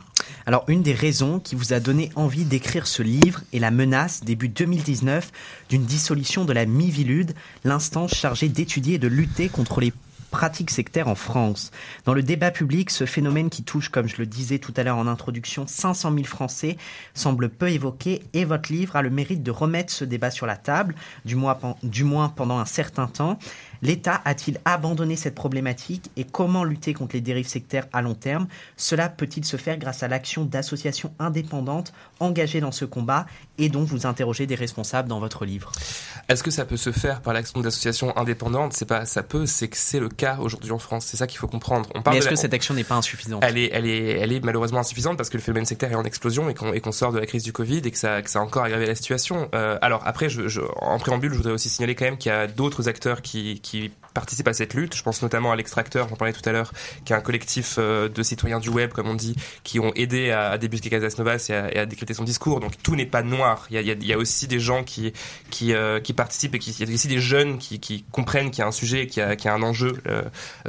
Alors une des raisons qui vous a donné envie d'écrire ce livre est la menace début 2019 d'une dissolution de la Mivilude, l'instance chargée d'étudier et de lutter contre les pratiques sectaires en France. Dans le débat public, ce phénomène qui touche, comme je le disais tout à l'heure en introduction, 500 000 Français semble peu évoqué et votre livre a le mérite de remettre ce débat sur la table, du moins, du moins pendant un certain temps. L'État a-t-il abandonné cette problématique et comment lutter contre les dérives sectaires à long terme? Cela peut-il se faire grâce à l'action d'associations indépendantes engagées dans ce combat et dont vous interrogez des responsables dans votre livre? Est-ce que ça peut se faire par l'action d'associations indépendantes? C'est pas ça peut, c'est que c'est le cas aujourd'hui en France. C'est ça qu'il faut comprendre. On parle Mais est-ce que cette action n'est pas insuffisante? Elle est, elle, est, elle est malheureusement insuffisante parce que le phénomène sectaire est en explosion et qu'on sort de la crise du Covid et que ça, que ça a encore aggravé la situation. Euh, alors après, je, je, en préambule, je voudrais aussi signaler quand même qu'il y a d'autres acteurs qui, qui qui participent à cette lutte. Je pense notamment à l'extracteur, j'en parlais tout à l'heure, qui est un collectif euh, de citoyens du web, comme on dit, qui ont aidé à, à débusquer Casas Novas et à, et à, décrypter son discours. Donc tout n'est pas noir. Il y a, il y a, aussi des gens qui qui, euh, qui participent et qui, il y a aussi des jeunes qui, qui comprennent qu'il y a un sujet, qu'il y a, qu'il y a un enjeu euh,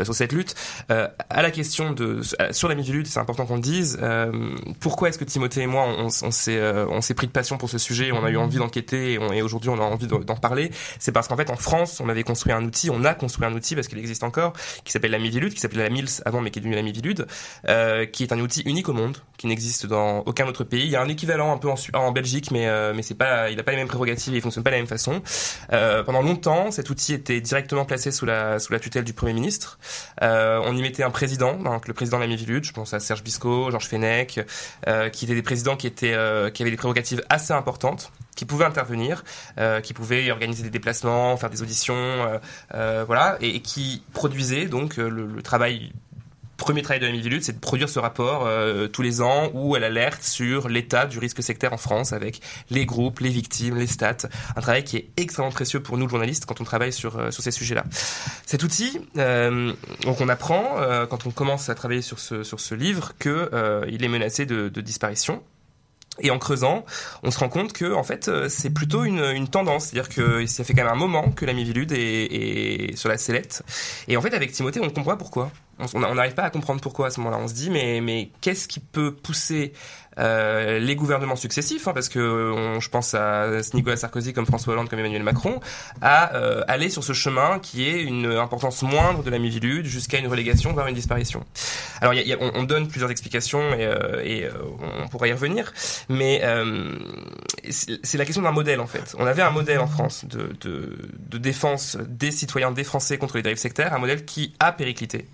sur cette lutte. Euh, à la question de sur la lutte, c'est important qu'on le dise. Euh, pourquoi est-ce que Timothée et moi on, on s'est on s'est pris de passion pour ce sujet, on a eu envie d'enquêter et, et aujourd'hui on a envie d'en parler? C'est parce qu'en fait en France on avait construit un outil, on a construit un outil parce qu'il existe encore, qui s'appelle la Mivilude, qui s'appelait la Mills avant, mais qui est devenu la Mivilude, euh, qui est un outil unique au monde, qui n'existe dans aucun autre pays. Il y a un équivalent un peu en, Belgique, mais euh, mais pas, il n'a pas les mêmes prérogatives, et il fonctionne pas de la même façon. Euh, pendant longtemps, cet outil était directement placé sous la sous la tutelle du Premier ministre. On y mettait un président, donc le président de la Mivilude, je pense à Serge Bisco, Georges Fenech, qui étaient des présidents qui étaient qui avaient des prérogatives assez importantes qui pouvaient intervenir, euh, qui pouvaient organiser des déplacements, faire des auditions, euh, euh, voilà, et, qui produisaient donc le, le travail premier travail de la Mivilude, c'est de produire ce rapport tous les ans où elle alerte sur l'état du risque sectaire en France avec les groupes, les victimes, les stats. Un travail qui est extrêmement précieux pour nous, journalistes, quand on travaille sur, sur ces sujets-là. Cet outil, donc on apprend, quand on commence à travailler sur ce, sur ce livre, qu'il est menacé de disparition. Et en creusant, on se rend compte que en fait c'est plutôt une, une tendance, c'est-à-dire que ça fait quand même un moment que la Mivilude est, est sur la sellette. Et en fait avec Timothée, on comprend pourquoi on n'arrive pas à comprendre pourquoi à ce moment-là. On se dit, mais, mais qu'est-ce qui peut pousser euh, les gouvernements successifs, hein, parce que on, je pense à Nicolas Sarkozy comme François Hollande comme Emmanuel Macron, à euh, aller sur ce chemin qui est une importance moindre de la Mivilude jusqu'à une relégation, voire une disparition. Alors y a, y a, on, on, donne plusieurs explications et, euh, et euh, on pourra y revenir, mais euh, c'est la question d'un modèle en fait. On avait un modèle en France de, de, de défense des citoyens, des Français contre les dérives sectaires, un modèle qui a périclité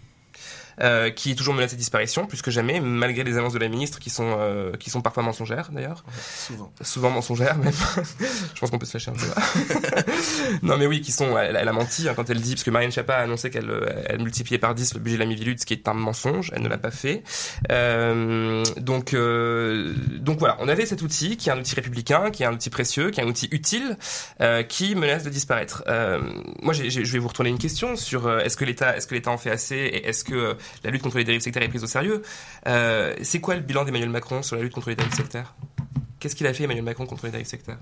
euh, qui est toujours menacé de disparition, plus que jamais, malgré les annonces de la ministre qui sont, euh, qui sont parfois mensongères d'ailleurs. Souvent. Souvent mensongères même. Je pense qu'on peut se lâcher un peu là. non mais oui, qui sont, elle, elle a menti hein, quand elle dit, parce que Marine Chapa a annoncé qu'elle elle multipliait par 10 le budget de la Mivilude, ce qui est un mensonge, elle ne l'a pas fait. Euh, donc, euh, donc voilà, on avait cet outil qui est un outil républicain, qui est un outil précieux, qui est un outil utile, euh, qui menace de disparaître. moi, je vais vous retourner une question sur est-ce que l'État, est-ce que l'État en fait assez, et est-ce que la lutte contre les dérives sectaires est prise au sérieux. Euh, c'est quoi le bilan d'Emmanuel Macron sur la lutte contre les dérives sectaires? Qu'est-ce qu'il a fait Emmanuel Macron contre les dérives sectaires?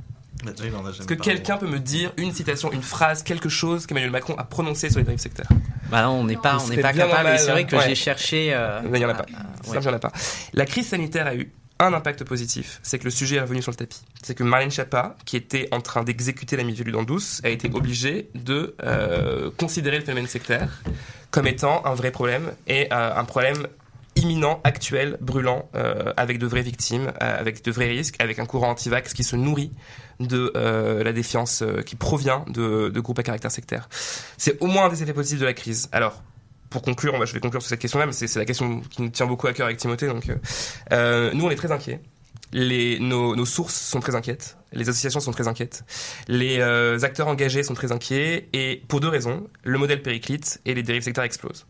Est-ce que quelqu'un peut me dire une citation, une phrase, quelque chose qu'Emmanuel Macron a prononcé sur les dérives sectaires? Bah non, on n'est pas, on n'est pas capable. C'est vrai que ouais. j'ai cherché. Euh, il n'y en a pas. Euh, ouais. en a pas. La crise sanitaire a eu un impact positif, c'est que le sujet est revenu sur le tapis. C'est que Marlène Schiappa, qui était en train d'exécuter la Mivilude en douce, a été obligée de euh, considérer le phénomène sectaire comme étant un vrai problème et euh, un problème imminent, actuel, brûlant, euh, avec de vraies victimes, euh, avec de vrais risques, avec un courant anti-vax qui se nourrit de la défiance qui provient de, de, groupes à caractère sectaire. C'est au moins un des effets positifs de la crise. Alors, pour conclure, je vais conclure sur cette question-là, mais c'est la question qui nous tient beaucoup à cœur avec Timothée. Donc, nous, on est très inquiets. Les, nos, nos, sources sont très inquiètes, les associations sont très inquiètes, les euh, acteurs engagés sont très inquiets, et pour deux raisons, le modèle périclite et les dérives sectaires explosent.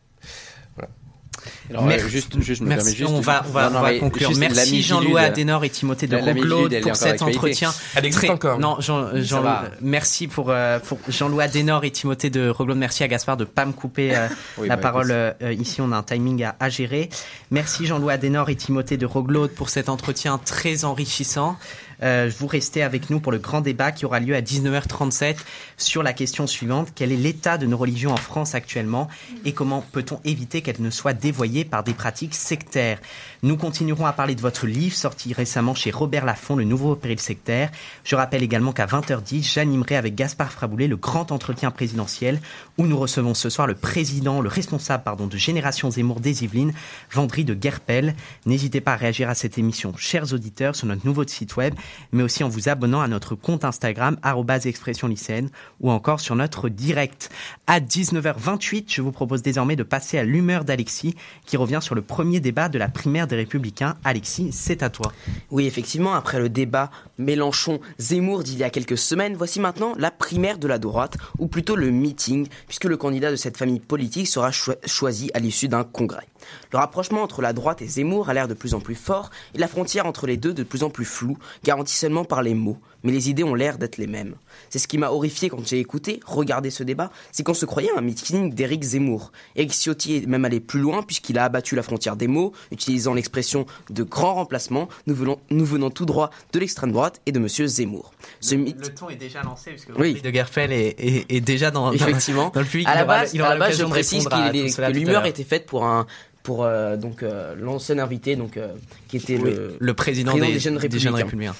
Alors, merci, juste, juste, me merci. Juste on va, on va, non, on va conclure. Merci Jean-Louis Adenor et Timothée de Roglot pour cet entretien. Elle existe Très... encore. Non, Jean, Jean merci pour, euh, pour Jean-Louis Adenor et Timothée de Roglot. Merci à Gaspard de pas me couper euh, oui, la bah, parole euh, ici. On a un timing à, à gérer. Merci Jean-Louis Adenor et Timothée de Roglot pour cet entretien très enrichissant. Euh, vous restez avec nous pour le grand débat qui aura lieu à 19h37 sur la question suivante. Quel est l'état de nos religions en France actuellement et comment peut-on éviter qu'elles ne soient dévoyées par des pratiques sectaires? Nous continuerons à parler de votre livre sorti récemment chez Robert Laffont, Le nouveau péril sectaire. Je rappelle également qu'à 20h10, j'animerai avec Gaspard Fraboulet le grand entretien présidentiel où nous recevons ce soir le président, le responsable pardon, de Génération Zemmour des Yvelines, Vendry de Guerpel. N'hésitez pas à réagir à cette émission, chers auditeurs, sur notre nouveau site web, mais aussi en vous abonnant à notre compte Instagram, expression lycéenne, ou encore sur notre direct. À 19h28, je vous propose désormais de passer à l'humeur d'Alexis, qui revient sur le premier débat de la primaire des Républicains. Alexis, c'est à toi. Oui, effectivement, après le débat Mélenchon-Zemmour d'il y a quelques semaines, voici maintenant la primaire de la droite, ou plutôt le meeting, puisque le candidat de cette famille politique sera choisi à l'issue d'un congrès. Le rapprochement entre la droite et Zemmour a l'air de plus en plus fort et la frontière entre les deux de plus en plus floue, garantie seulement par les mots, mais les idées ont l'air d'être les mêmes. C'est ce qui m'a horrifié quand j'ai écouté, regardé ce débat, c'est qu'on se croyait à un meeting d'Éric Zemmour. Éric Ciotti est même allé plus loin puisqu'il a abattu la frontière des mots, utilisant l'expression de grand remplacement, nous venons, tout droit de l'extrême droite et de Monsieur Zemmour. Ce le, ton est déjà lancé puisque oui. de Gerfel est, déjà dans, Effectivement. dans, le public. À la base, à la base je précise que l'humeur était faite pour un pour euh, donc euh, l'ancien invité donc euh, qui était le, le président, des, jeunes républicains.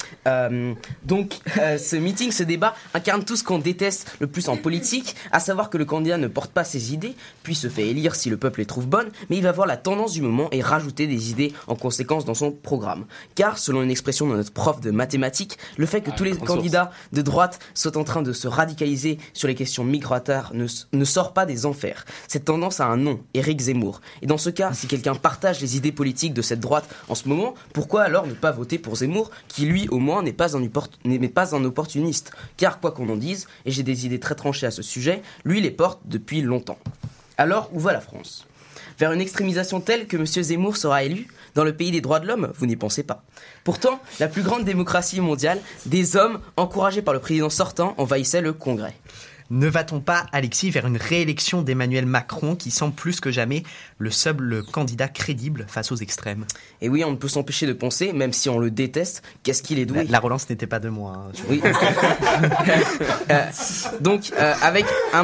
donc ce meeting, ce débat incarne tout ce qu'on déteste le plus en politique, à savoir que le candidat ne porte pas ses idées, puis se fait élire si le peuple les trouve bonnes, mais il va voir la tendance du moment et rajouter des idées en conséquence dans son programme. Car selon une expression de notre prof de mathématiques, le fait que ah, tous les candidats de droite soient en train de se radicaliser sur les questions migratoires ne, ne sort pas des enfers. Cette tendance a un nom, Éric Zemmour. Et dans ce cas, si quelqu'un partage les idées politiques de cette droite en ce moment, pourquoi alors ne pas voter pour Zemmour, qui lui au moins n'est pas, un opportuniste? Car quoi qu'on en dise, et j'ai des idées très tranchées à ce sujet, lui les porte depuis longtemps. Alors où va la France? Vers une extrémisation telle que M. Zemmour sera élu dans le pays des droits de l'homme? Vous n'y pensez pas. Pourtant, la plus grande démocratie mondiale, des hommes encouragés par le président sortant envahissaient le Congrès. Ne va-t-on pas, Alexis, vers une réélection d'Emmanuel Macron qui semble plus que jamais le seul candidat crédible face aux extrêmes? Et oui, on ne peut s'empêcher de penser, même si on le déteste, qu'est-ce qu'il est doué? La, relance n'était pas de moi. Hein, oui. Euh, donc, euh, avec un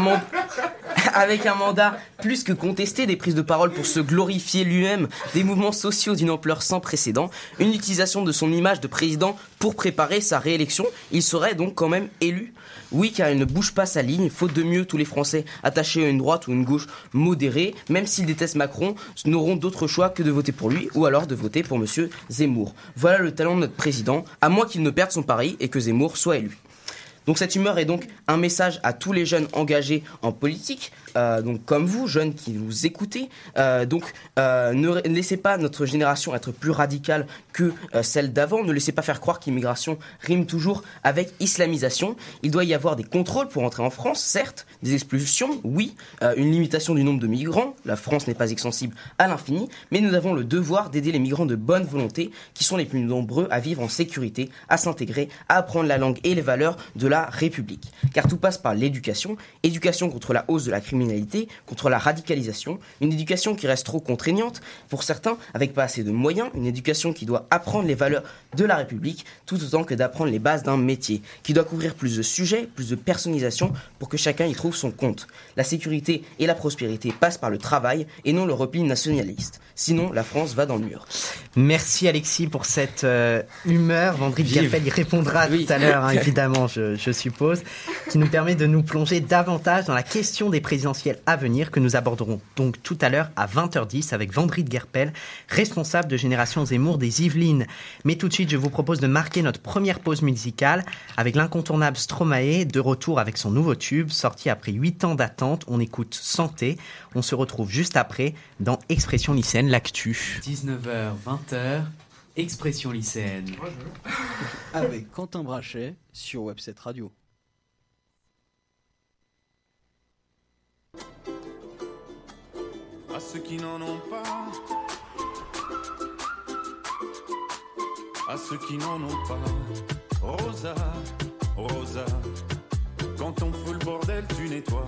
avec un mandat plus que contesté, des prises de parole pour se glorifier lui-même, des mouvements sociaux d'une ampleur sans précédent, une utilisation de son image de président pour préparer sa réélection, il serait donc quand même élu. Oui, car il ne bouge pas sa ligne, faute de mieux, tous les Français attachés à une droite ou une gauche modérée, même s'ils détestent Macron, n'auront d'autre choix que de voter pour lui ou alors de voter pour Monsieur Zemmour. Voilà le talent de notre président, à moins qu'il ne perde son pari et que Zemmour soit élu. Donc cette humeur est donc un message à tous les jeunes engagés en politique, euh, donc comme vous, jeunes qui vous écoutez. Euh, donc euh, ne laissez pas notre génération être plus radicale que celle d'avant. Ne laissez pas faire croire qu'immigration rime toujours avec islamisation. Il doit y avoir des contrôles pour entrer en France, certes, des expulsions, oui, une limitation du nombre de migrants. La France n'est pas extensible à l'infini, mais nous avons le devoir d'aider les migrants de bonne volonté, qui sont les plus nombreux à vivre en sécurité, à s'intégrer, à apprendre la langue et les valeurs de la République. Car tout passe par l'éducation, éducation contre la hausse de la criminalité contre la radicalisation, une éducation qui reste trop contraignante pour certains, avec pas assez de moyens, une éducation qui doit apprendre les valeurs de la République, tout autant que d'apprendre les bases d'un métier, qui doit couvrir plus de sujets, plus de personnalisation, pour que chacun y trouve son compte. La sécurité et la prospérité passent par le travail et non le repli nationaliste. Sinon, la France va dans le mur. Merci Alexis pour cette euh, humeur. Vendry Gaffel y répondra tout à l'heure, hein, évidemment, je, je, suppose, qui nous permet de nous plonger davantage dans la question des présidents à venir que nous aborderons donc tout à l'heure à 20h10 avec Vendry de Guerpel, responsable de Génération Zemmour des Yvelines. Mais tout de suite, je vous propose de marquer notre première pause musicale avec l'incontournable Stromae de retour avec son nouveau tube sorti après 8 ans d'attente. On écoute Santé. On se retrouve juste après dans Expression lycéenne, l'actu. 19h, 20h. Expression lycéenne. Avec Quentin Brachet sur Webset Radio. à ceux qui n'en ont pas, à ceux qui n'en ont pas. Rosa, Rosa, quand on fout le bordel, tu nettoies.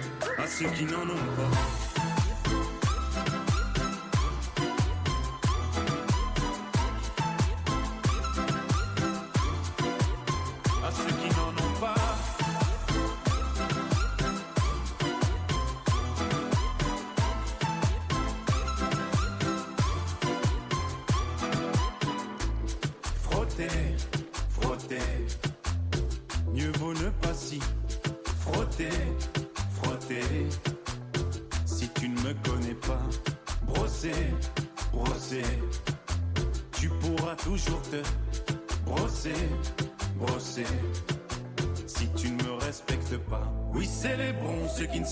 À ceux qui n'en ont.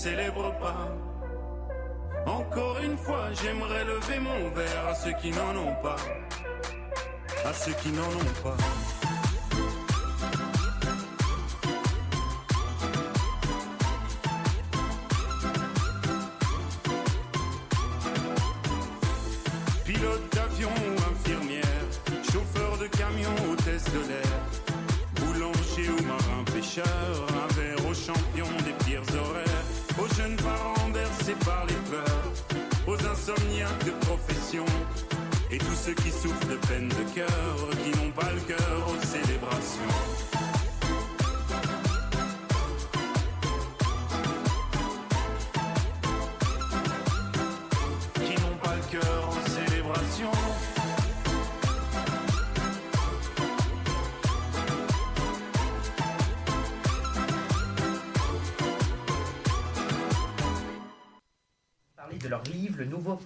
Célèbrent pas. Encore une fois, j'aimerais lever mon verre à ceux qui n'en ont pas. À ceux qui n'en ont pas. Ceux qui souffrent de peine de cœur, qui n'ont pas le cœur aux célébrations.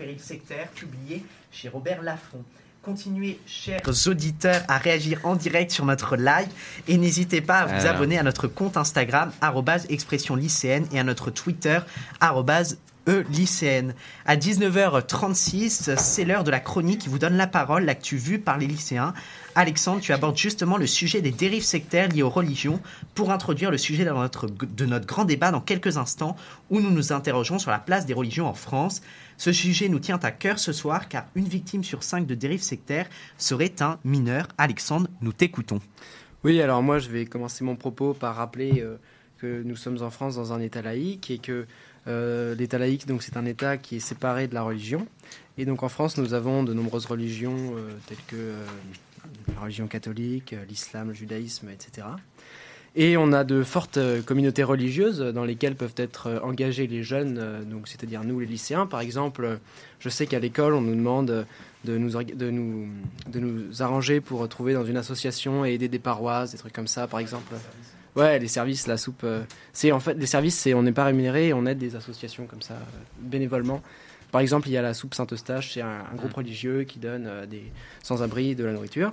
Péril sectaire, publié chez Robert Laffont. Continuez, chers auditeurs, à réagir en direct sur notre live et n'hésitez pas à vous Voilà. abonner à notre compte Instagram, arrobase expression lycéenne, et à notre Twitter, arrobase e-lycéenne. À 19h36, c'est l'heure de la chronique qui vous donne la parole, l'actu vue par les lycéens. Alexandre, tu abordes justement le sujet des dérives sectaires liées aux religions pour introduire le sujet de notre, de notre grand débat dans quelques instants où nous nous interrogeons sur la place des religions en France. Ce sujet nous tient à cœur ce soir car une victime sur cinq de dérives sectaires serait un mineur. Alexandre, nous t'écoutons. Oui, alors moi je vais commencer mon propos par rappeler euh, que nous sommes en France dans un État laïque et que euh, l'État laïque, donc c'est un État qui est séparé de la religion. Et donc en France, nous avons de nombreuses religions euh, telles que la religion catholique, l'islam, le judaïsme, etc. Et on a de fortes euh, communautés religieuses dans lesquelles peuvent être euh, engagés les jeunes, euh, donc c'est-à-dire nous les lycéens. Par exemple, je sais qu'à l'école, on nous demande de nous, de, nous, de nous arranger pour trouver dans une association et aider des paroisses, des trucs comme ça, par exemple. Ouais, les services, la soupe. c'est en fait les services, c'est on n'est pas rémunéré et on aide des associations comme ça bénévolement. Par exemple, il y a la soupe Saint-Eustache, c'est un, un groupe religieux qui donne des sans-abri de la nourriture.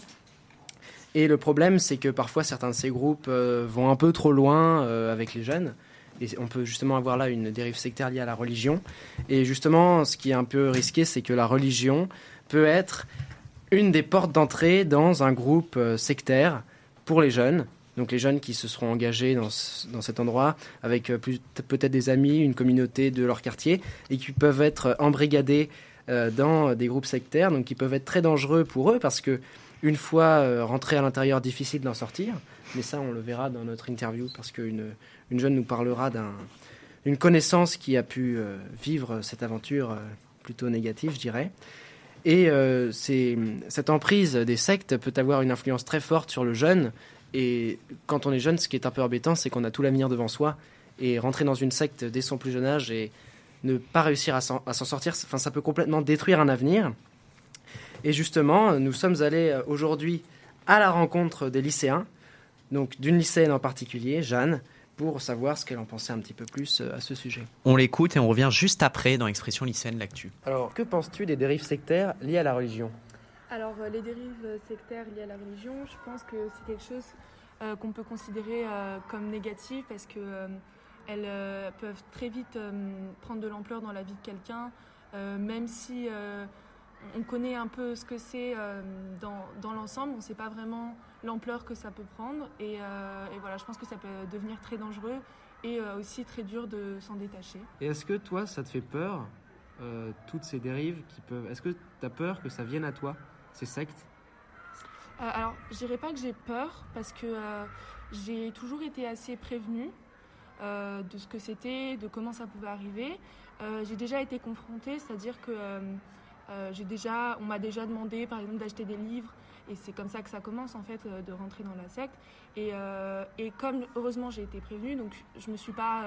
Et le problème, c'est que parfois certains de ces groupes euh, vont un peu trop loin euh, avec les jeunes. Et on peut justement avoir là une dérive sectaire liée à la religion. Et justement, ce qui est un peu risqué, c'est que la religion peut être une des portes d'entrée dans un groupe euh, sectaire pour les jeunes. Donc les jeunes qui se seront engagés dans, ce- dans cet endroit avec peut-être des amis, une communauté de leur quartier et qui peuvent être embrigadés dans des groupes sectaires, donc qui peuvent être très dangereux pour eux parce que une fois euh, rentrés à l'intérieur, difficile d'en sortir. Mais ça, on le verra dans notre interview parce qu'une une jeune nous parlera d'un- d'une connaissance qui a pu euh, vivre cette aventure euh, plutôt négative, je dirais. Et cette emprise des sectes peut avoir une influence très forte sur le jeune. Et quand on est jeune, ce qui est un peu embêtant, c'est qu'on a tout l'avenir devant soi. Et rentrer dans une secte dès son plus jeune âge est ne pas réussir à s'en sortir. Ça peut complètement détruire un avenir. Et justement, nous sommes allés aujourd'hui à la rencontre des lycéens, donc d'une lycéenne en particulier, Jeanne, pour savoir ce qu'elle en pensait un petit peu plus à ce sujet. On l'écoute et on revient juste après dans Expression lycéenne l'actu. Alors, que penses-tu des dérives sectaires liées à la religion? Alors, les dérives sectaires liées à la religion, je pense que c'est quelque chose euh, qu'on peut considérer euh, comme négatives parce que euh, elles peuvent très vite prendre de l'ampleur dans la vie de quelqu'un, même si on connaît un peu ce que c'est dans, dans l'ensemble, on ne sait pas vraiment l'ampleur que ça peut prendre. Et, et, voilà, je pense que ça peut devenir très dangereux et aussi très dur de s'en détacher. Et est-ce que toi, ça te fait peur, toutes ces dérives qui peuvent... Est-ce que tu as peur que ça vienne à toi, ces sectes? Euh, alors, je dirais pas que j'ai peur parce que euh, j'ai toujours été assez prévenue euh, de ce que c'était, de comment ça pouvait arriver. j'ai déjà été confrontée, c'est-à-dire que j'ai déjà, on m'a déjà demandé, par exemple, d'acheter des livres, et c'est comme ça que ça commence en fait, de rentrer dans la secte. Et, et comme heureusement j'ai été prévenue, donc je me suis pas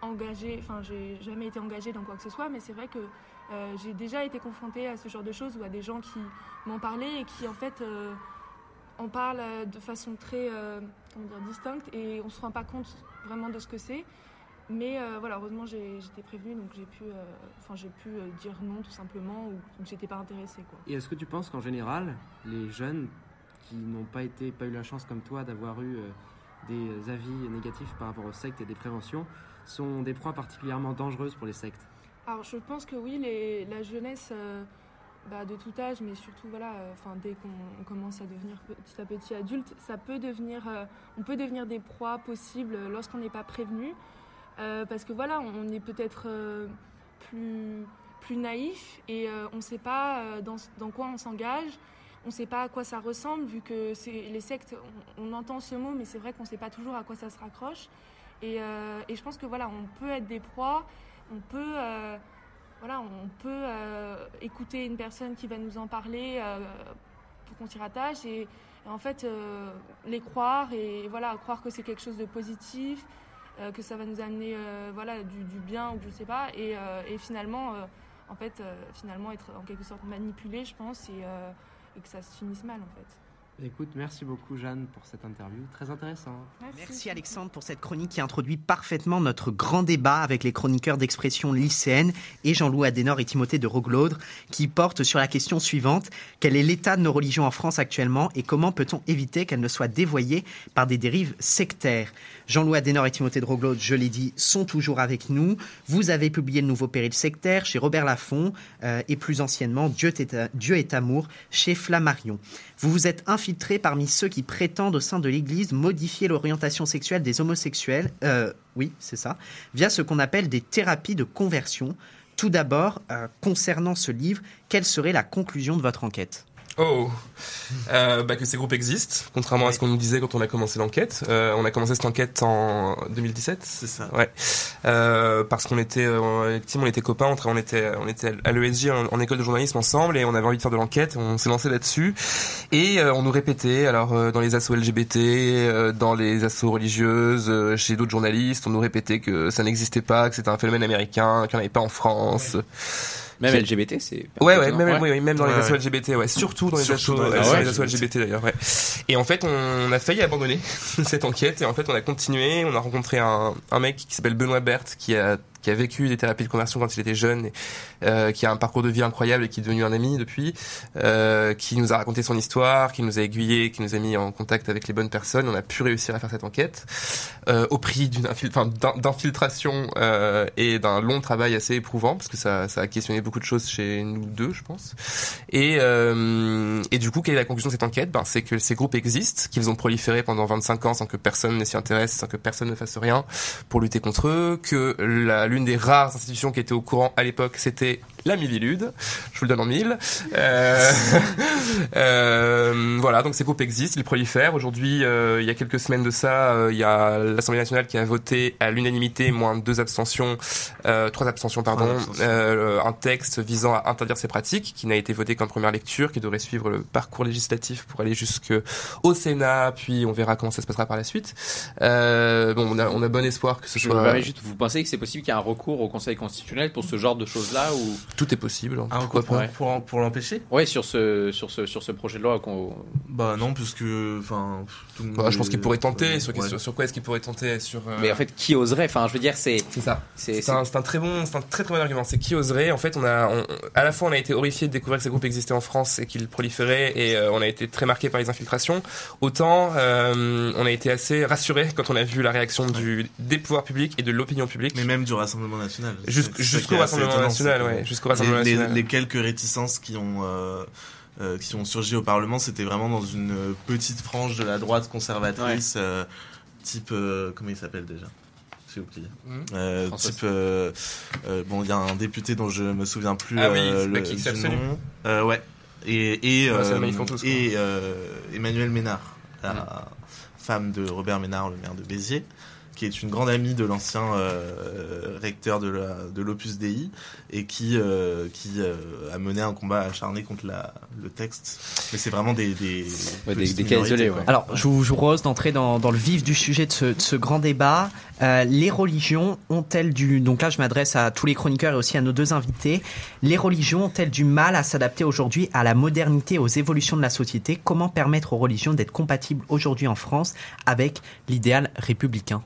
engagée, enfin j'ai jamais été engagée dans quoi que ce soit, mais c'est vrai que j'ai déjà été confrontée à ce genre de choses ou à des gens qui m'ont parlé et qui en fait on parle euh, de façon très euh, distincte et on ne se rend pas compte vraiment de ce que c'est. Mais euh, voilà, heureusement j'étais prévenue, donc j'ai pu, enfin j'ai pu dire non tout simplement, ou j'étais pas intéressée. Quoi. Et est-ce que tu penses qu'en général, les jeunes qui n'ont pas, été, pas eu la chance comme toi d'avoir eu des avis négatifs par rapport aux sectes et des préventions, sont des proies particulièrement dangereuses pour les sectes? Alors je pense que oui, les, la jeunesse bah, de tout âge, mais surtout voilà, euh, enfin dès qu'on commence à devenir petit à petit adulte, ça peut devenir, euh, on peut devenir des proies possibles lorsqu'on n'est pas prévenu, euh, parce que voilà, on est peut-être plus plus naïf et on ne sait pas dans, quoi on s'engage, on ne sait pas à quoi ça ressemble vu que les sectes, on, entend ce mot, mais c'est vrai qu'on ne sait pas toujours à quoi ça se raccroche. Et, et, je pense que voilà, on peut être des proies, on peut voilà, on peut euh, écouter une personne qui va nous en parler euh, pour qu'on s'y rattache et, en fait euh, les croire et voilà croire que c'est quelque chose de positif, que ça va nous amener voilà du, bien ou je sais pas et, finalement en fait finalement être en quelque sorte manipulé je pense et, et que ça se finisse mal en fait. Écoute, merci beaucoup Jeanne pour cette interview, très intéressant. Merci. Alexandre pour cette chronique qui introduit parfaitement notre grand débat avec les chroniqueurs d'expression lycéenne et Jean-Louis Adenor et Timothée de Roglaudre qui portent sur la question suivante quel est l'état de nos religions en France actuellement et comment peut-on éviter qu'elles ne soient dévoyées par des dérives sectaires? Jean-Louis Adenor et Timothée de Roglaudre, je l'ai dit, sont toujours avec nous. Vous avez publié le nouveau Péril sectaire chez Robert Laffont euh, et plus anciennement Dieu est, Dieu est amour chez Flammarion. Vous vous êtes infiltré parmi ceux qui prétendent au sein de l'Église modifier l'orientation sexuelle des homosexuels, euh, oui, c'est ça, via ce qu'on appelle des thérapies de conversion. Tout d'abord, euh, concernant ce livre, quelle serait la conclusion de votre enquête? Oh, euh, bah que ces groupes existent, contrairement à ce qu'on nous disait quand on a commencé l'enquête. Euh, on a commencé cette enquête en 2017. C'est ça. Ouais. Euh, parce qu'on était, euh, on était copains, on, on était, on était à l'ESJ en, école de journalisme ensemble et on avait envie de faire de l'enquête. On s'est lancé là-dessus et euh, on nous répétait, alors dans les assos LGBT, dans les assos religieuses, chez d'autres journalistes, on nous répétait que ça n'existait pas, que c'était un phénomène américain, qu'il n'y en avait pas en France. Même LGBT, c'est. Ouais, ouais, même, ouais. même dans les assos LGBT, ouais, surtout dans les assos, LGBT d'ailleurs, ouais. Et en fait, on a failli abandonner cette enquête et en fait, on a continué. On a rencontré un, un mec qui s'appelle Benoît Berthe qui a qui a vécu des thérapies de conversion quand il était jeune, et, euh, qui a un parcours de vie incroyable et qui est devenu un ami depuis, euh, qui nous a raconté son histoire, qui nous a aiguillé, qui nous a mis en contact avec les bonnes personnes. On a pu réussir à faire cette enquête euh, au prix d'une d'infiltration et d'un long travail assez éprouvant parce que ça, ça a questionné beaucoup de choses chez nous deux, je pense. Et, euh, et du coup, quelle est la conclusion de cette enquête? Ben, C'est que ces groupes existent, qu'ils ont proliféré pendant 25 ans sans que personne ne s'y intéresse, sans que personne ne fasse rien pour lutter contre eux, que la l'une des rares institutions qui était au courant à l'époque, c'était la Mivilude. Je vous le donne en mille. Euh, euh, voilà, donc ces groupes existent, ils prolifèrent. Aujourd'hui, euh, il y a quelques semaines de ça, euh, il y a l'Assemblée nationale qui a voté à l'unanimité, moins deux abstentions, euh, trois abstentions, pardon, un texte visant à interdire ces pratiques, qui n'a été voté qu'en première lecture, qui devrait suivre le parcours législatif pour aller jusqu'au Sénat, puis on verra comment ça se passera par la suite. bon, on a, on a bon espoir que ce soit. Juste, vous pensez que c'est possible qu'il y ait un recours au Conseil constitutionnel pour ce genre de choses-là ou tout est possible Un recours pour, pour, pour l'empêcher? Oui, sur ce, sur, ce, sur ce projet de loi qu'on. Bah non, puisque. Enfin. Bah, je pense qu'il pourrait tenter. Sur, sur, sur, quoi est-ce qu'il pourrait tenter sur, euh, Mais en fait, qui oserait? Enfin, je veux dire, c'est. C'est ça. C'est un, un, très bon, c'est un très très bon argument. C'est qui oserait? En fait, on a, on, à la fois, on a été horrifié de découvrir que ces groupes existaient en France et qu'ils proliféraient, et euh, on a été très marqué par les infiltrations. Autant, euh, on a été assez rassuré quand on a vu la réaction du, des pouvoirs publics et de l'opinion publique. Mais même du Rassemblement national. Jusqu'au Rassemblement national, ouais. Jusqu'au Rassemblement les, national. Les, quelques réticences qui ont. Euh, euh, qui ont surgi au Parlement, c'était vraiment dans une petite frange de la droite conservatrice, ouais. euh, type euh, comment il s'appelle déjà? J'ai oublié. Mmh. type bon, il y a un député dont je me souviens plus ah oui, le qui du nom. ouais. Et et, tous, et Emmanuel Ménard, la mmh. femme de Robert Ménard, le maire de Béziers qui est une grande amie de l'ancien euh, recteur de, la, de l'Opus Dei et qui, euh, qui euh, a mené un combat acharné contre la, le texte. Mais c'est vraiment des, des, ouais, des, des cas isolés. Ouais. Alors, je vous, je vous propose d'entrer dans, dans le vif du sujet de ce, de ce grand débat. Euh, les religions ont-elles du... Donc là, je m'adresse à tous les chroniqueurs et aussi à nos deux invités. Les religions ont-elles du mal à s'adapter aujourd'hui à la modernité, aux évolutions de la société? Comment permettre aux religions d'être compatibles aujourd'hui en France avec l'idéal républicain?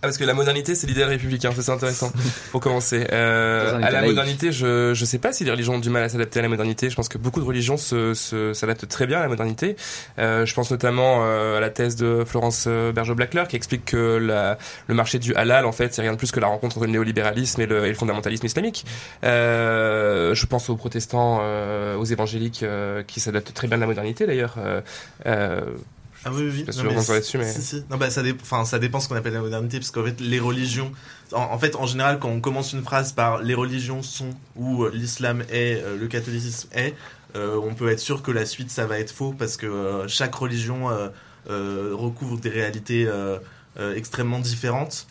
Ah, parce que la modernité, c'est l'idéal républicain, c'est intéressant. Pour commencer, euh, à la modernité, je je sais pas si les religions ont du mal à s'adapter à la modernité. Je pense que beaucoup de religions se s'adaptent très bien à la modernité. Euh, je pense notamment euh, à la thèse de Florence euh, Bergeau-Blackler qui explique que la, le marché du halal, en fait, c'est rien de plus que la rencontre entre le néolibéralisme et le, et le fondamentalisme islamique. Euh, je pense aux protestants, euh, aux évangéliques qui s'adaptent très bien à la modernité, d'ailleurs. Ah oui, oui. Je sais pas non, si là-dessus, mais... Si, si. Non, bah, ça, dé... enfin, ça dépend ce qu'on appelle la modernité, parce qu'en fait, les religions... En, en, fait, en général, quand on commence une phrase par « les religions sont » ou euh, « l'islam est euh, »,« le catholicisme est euh, on peut être sûr que la suite, ça va être faux, parce que euh, chaque religion euh, recouvre des réalités extrêmement différentes.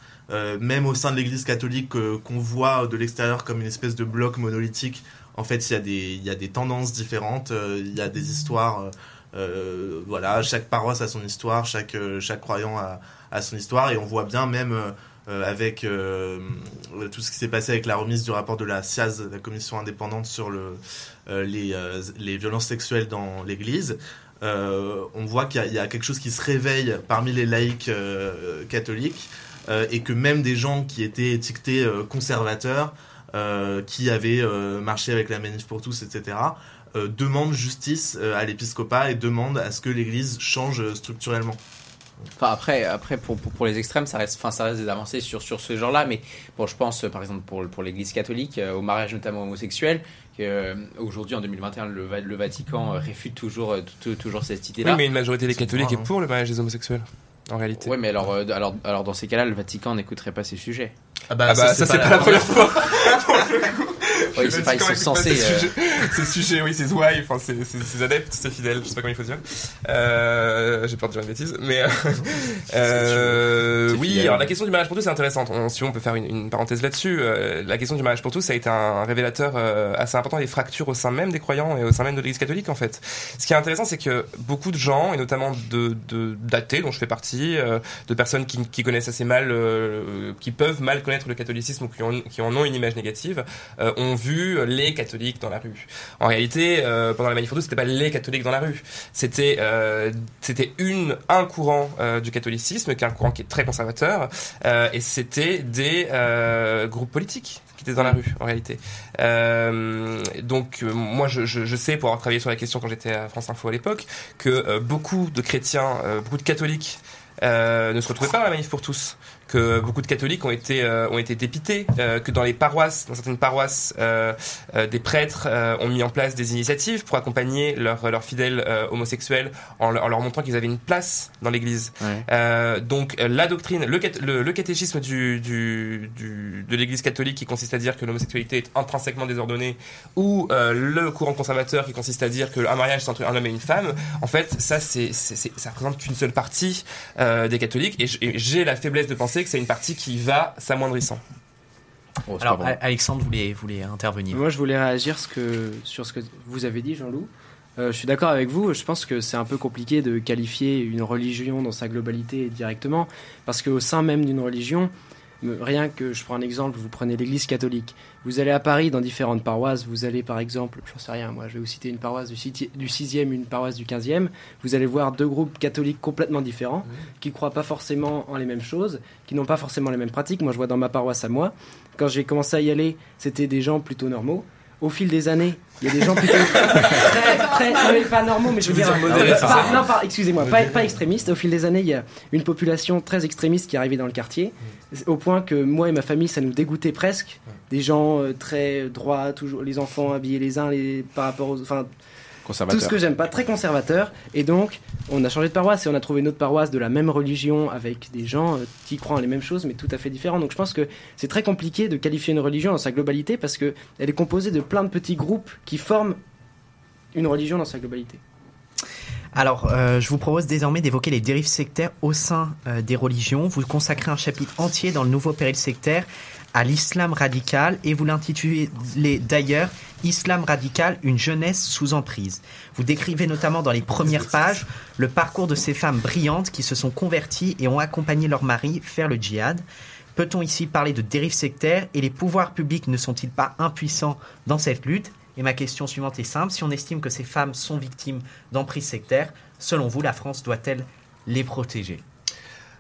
même au sein de l'Église catholique, qu'on voit de l'extérieur comme une espèce de bloc monolithique, en fait, il y, a des, il y a des tendances différentes, il y a des histoires... Euh, voilà, chaque paroisse a son histoire, chaque, euh, croyant a, son histoire, et on voit bien même euh, avec tout ce qui s'est passé avec la remise du rapport de la CIAZ, la commission indépendante sur le, les, violences sexuelles dans l'Église. on voit qu'il y, a quelque chose qui se réveille parmi les laïcs catholiques, et que même des gens qui étaient étiquetés conservateurs, qui avaient marché avec la manif pour tous, etc., euh, demande justice euh, à l'épiscopat et demande à ce que l'Église change euh, structurellement. Enfin, après, après pour, pour, pour, les extrêmes, ça reste, enfin, ça reste des avancées sur, sur ce genre-là. Mais bon, je pense, par exemple, pour, pour l'Église catholique, au mariage notamment homosexuel, qu'aujourd'hui, en 2021, le, le Vatican réfute toujours, toujours cette idée-là. Oui, mais une majorité des catholiques est pour le mariage des homosexuels, en réalité. Oui, mais alors, alors, alors dans ces cas-là, le Vatican n'écouterait pas ces sujets. Ah bah, ah bah ça, c'est pas, pas, la première fois. oui, c'est pas, ils sont censés. Ces sujets, oui, ces ouailles, enfin, ces adeptes, ces fidèles, je sais pas comment il faut dire. Euh, J'ai peur de dire une bêtise, mais euh, oui. Alors la question du mariage pour tous, c'est intéressante. On, si on peut faire une, une parenthèse là-dessus, euh, la question du mariage pour tous, ça a été un révélateur euh, assez important des fractures au sein même des croyants et au sein même de l'Église catholique, en fait. Ce qui est intéressant, c'est que beaucoup de gens, et notamment de d'athées, dont je fais partie, euh, de personnes qui, qui connaissent assez mal, qui peuvent mal connaître le catholicisme ou qui, ont, qui en ont une image négative, euh, ont vu les catholiques dans la rue. En réalité, euh, pendant la manif pour c'était pas les catholiques dans la rue, c'était euh, c'était un courant euh, du catholicisme, qui est un courant qui est très conservateur, euh, et c'était des euh, groupes politiques qui étaient dans la rue en réalité. donc moi je, sais pour avoir travaillé sur la question quand j'étais à France Info à l'époque que beaucoup de chrétiens, beaucoup de catholiques ne se retrouvaient pas dans la manif pour tous que beaucoup de catholiques ont été euh, ont été dépités, euh, que dans les paroisses, dans certaines paroisses, euh, euh des prêtres euh, ont mis en place des initiatives pour accompagner leurs leurs fidèles homosexuels en, en, leur montrant qu'ils avaient une place dans l'Église. Ouais. donc la doctrine, le, le, le catéchisme du, du, du de l'Église catholique qui consiste à dire que l'homosexualité est intrinsèquement désordonnée, ou le courant conservateur qui consiste à dire que un mariage c'est entre un homme et une femme, en fait ça c'est ça représente qu'une seule partie des catholiques et j'ai la faiblesse de penser que c'est une partie qui va s'amoindrissant. Oh, Alors, Alexandre voulait, voulait intervenir. Moi, je voulais réagir ce que, sur ce que vous avez dit, Jean-Loup. Euh, je suis d'accord avec vous. Je pense que c'est un peu compliqué de qualifier une religion dans sa globalité directement, parce qu'au sein même d'une religion, Rien que, je prends un exemple, vous prenez l'église catholique. Vous allez à Paris dans différentes paroisses, vous allez par exemple, j'en sais rien, moi je vais vous citer une paroisse du 6e, une paroisse du 15e, vous allez voir deux groupes catholiques complètement différents, qui ne croient pas forcément en les mêmes choses, qui n'ont pas forcément les mêmes pratiques. Moi je vois dans ma paroisse à moi, quand j'ai commencé à y aller, c'était des gens plutôt normaux. Au fil des années, il y a des gens plutôt très, très, pas normaux, mais je veux dire, non, excusez-moi, pas, pas extrémistes. Au fil des années, il y a une population très extrémiste qui est arrivée dans le quartier, au point que moi et ma famille, ça nous dégoûtait presque. Des gens euh, très droits, toujours les enfants habillés les uns les, par rapport aux, enfin, tout ce que j'aime pas, très conservateur. Et donc, on a changé de paroisse et on a trouvé une autre paroisse de la même religion avec des gens euh, qui croient en les mêmes choses mais tout à fait différents. Donc je pense que c'est très compliqué de qualifier une religion dans sa globalité parce qu'elle est composée de plein de petits groupes qui forment une religion dans sa globalité. Alors, euh, je vous propose désormais d'évoquer les dérives sectaires au sein euh, des religions. Vous consacrez un chapitre entier dans le nouveau péril sectaire à l'islam radical et vous l'intitulez d'ailleurs Islam radical, une jeunesse sous emprise. Vous décrivez notamment dans les premières pages le parcours de ces femmes brillantes qui se sont converties et ont accompagné leur mari faire le djihad. Peut-on ici parler de dérives sectaires et les pouvoirs publics ne sont-ils pas impuissants dans cette lutte? Et ma question suivante est simple, si on estime que ces femmes sont victimes d'emprise sectaire, selon vous, la France doit-elle les protéger?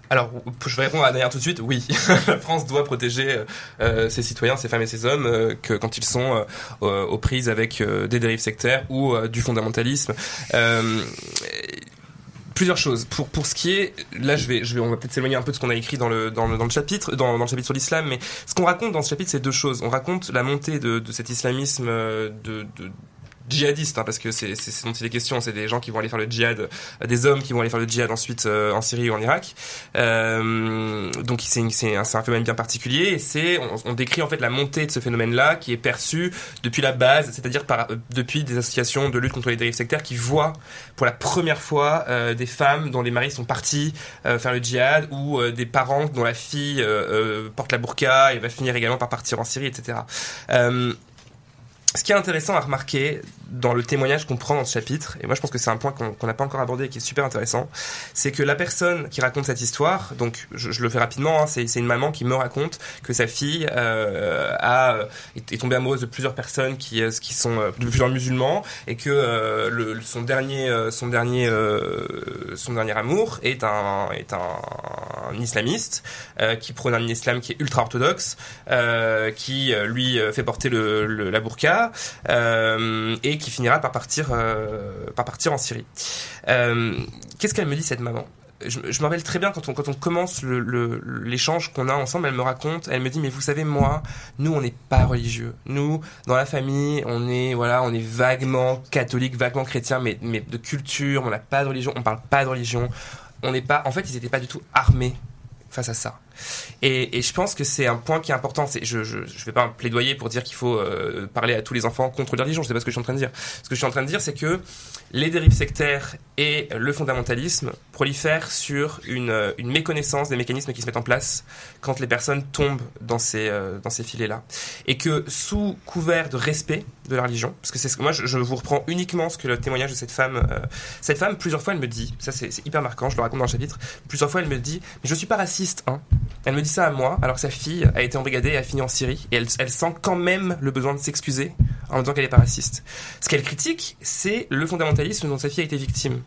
Alors, je vais répondre à la tout de suite. Oui, la France doit protéger euh, euh, ses citoyens, ses femmes et ses hommes euh, que quand ils sont aux prises avec des dérives sectaires ou du fondamentalisme plusieurs choses. Pour pour ce qui est, là, je vais, je vais, on va peut-être s'éloigner un peu de ce qu'on a écrit dans le dans le, dans le chapitre, dans, dans le chapitre sur l'islam, mais ce qu'on raconte dans ce chapitre, c'est deux choses. On raconte la montée de, de cet islamisme de, de djihadistes, hein, parce que c'est ce dont il est question, c'est des gens qui vont aller faire le djihad, euh, des hommes qui vont aller faire le djihad ensuite euh, en Syrie ou en Irak. Euh, donc c'est un, un, phénomène bien particulier, et c'est on, on, décrit en fait la montée de ce phénomène-là qui est perçu depuis la base, c'est-à-dire par depuis des associations de lutte contre les dérives sectaires qui voient pour la première fois des femmes dont les maris sont partis faire le djihad ou des parents dont la fille porte la burqa et va finir également par partir en Syrie, etc ce qui est intéressant à remarquer dans le témoignage qu'on prend dans ce chapitre, et moi je pense que c'est un point qu'on n'a pas encore abordé et qui est super intéressant, c'est que la personne qui raconte cette histoire, donc je, le fais rapidement, hein, c'est une maman qui me raconte que sa fille euh, a, est, tombée amoureuse de plusieurs personnes qui, euh, sont euh, de plusieurs musulmans et que son dernier, son dernier, son dernier amour est un, est un, islamiste qui prône un islam qui est ultra orthodoxe, qui lui fait porter la burqa et qui finira par partir, euh, par partir en Syrie. Euh, qu'est-ce qu'elle me dit cette maman? Je, me rappelle très bien quand on, quand on commence l'échange qu'on a ensemble, elle me raconte, elle me dit mais vous savez moi, nous on n'est pas religieux. Nous dans la famille, on est voilà, on est vaguement catholique, vaguement chrétien, mais, mais de culture, on n'a pas de religion, on parle pas de religion. On n'est pas, en fait, ils n'étaient pas du tout armés face à ça. Et, je pense que c'est un point qui est important. Je ne vais pas plaidoyer pour dire qu'il faut euh, parler à tous les enfants contre la religion. Je sais pas ce que je suis en train de dire. Ce que je suis en train de dire, c'est que les dérives sectaires et le fondamentalisme prolifèrent sur une, une, méconnaissance des mécanismes qui se mettent en place quand les personnes tombent dans ces, euh, dans ces filets-là. Et que sous couvert de respect de la religion, parce que c'est ce que moi je, vous reprends uniquement ce que le témoignage de cette femme, euh, cette femme plusieurs fois elle me dit, ça c'est hyper marquant, je le raconte dans le chapitre, plusieurs fois elle me dit, mais je suis pas raciste, hein. Elle me dit ça à moi, alors que sa fille a été embrigadée et a fini en Syrie, et elle, sent quand même le besoin de s'excuser en disant qu'elle est pas raciste. Ce qu'elle critique, c'est le fondamentalisme dont sa fille a été victime.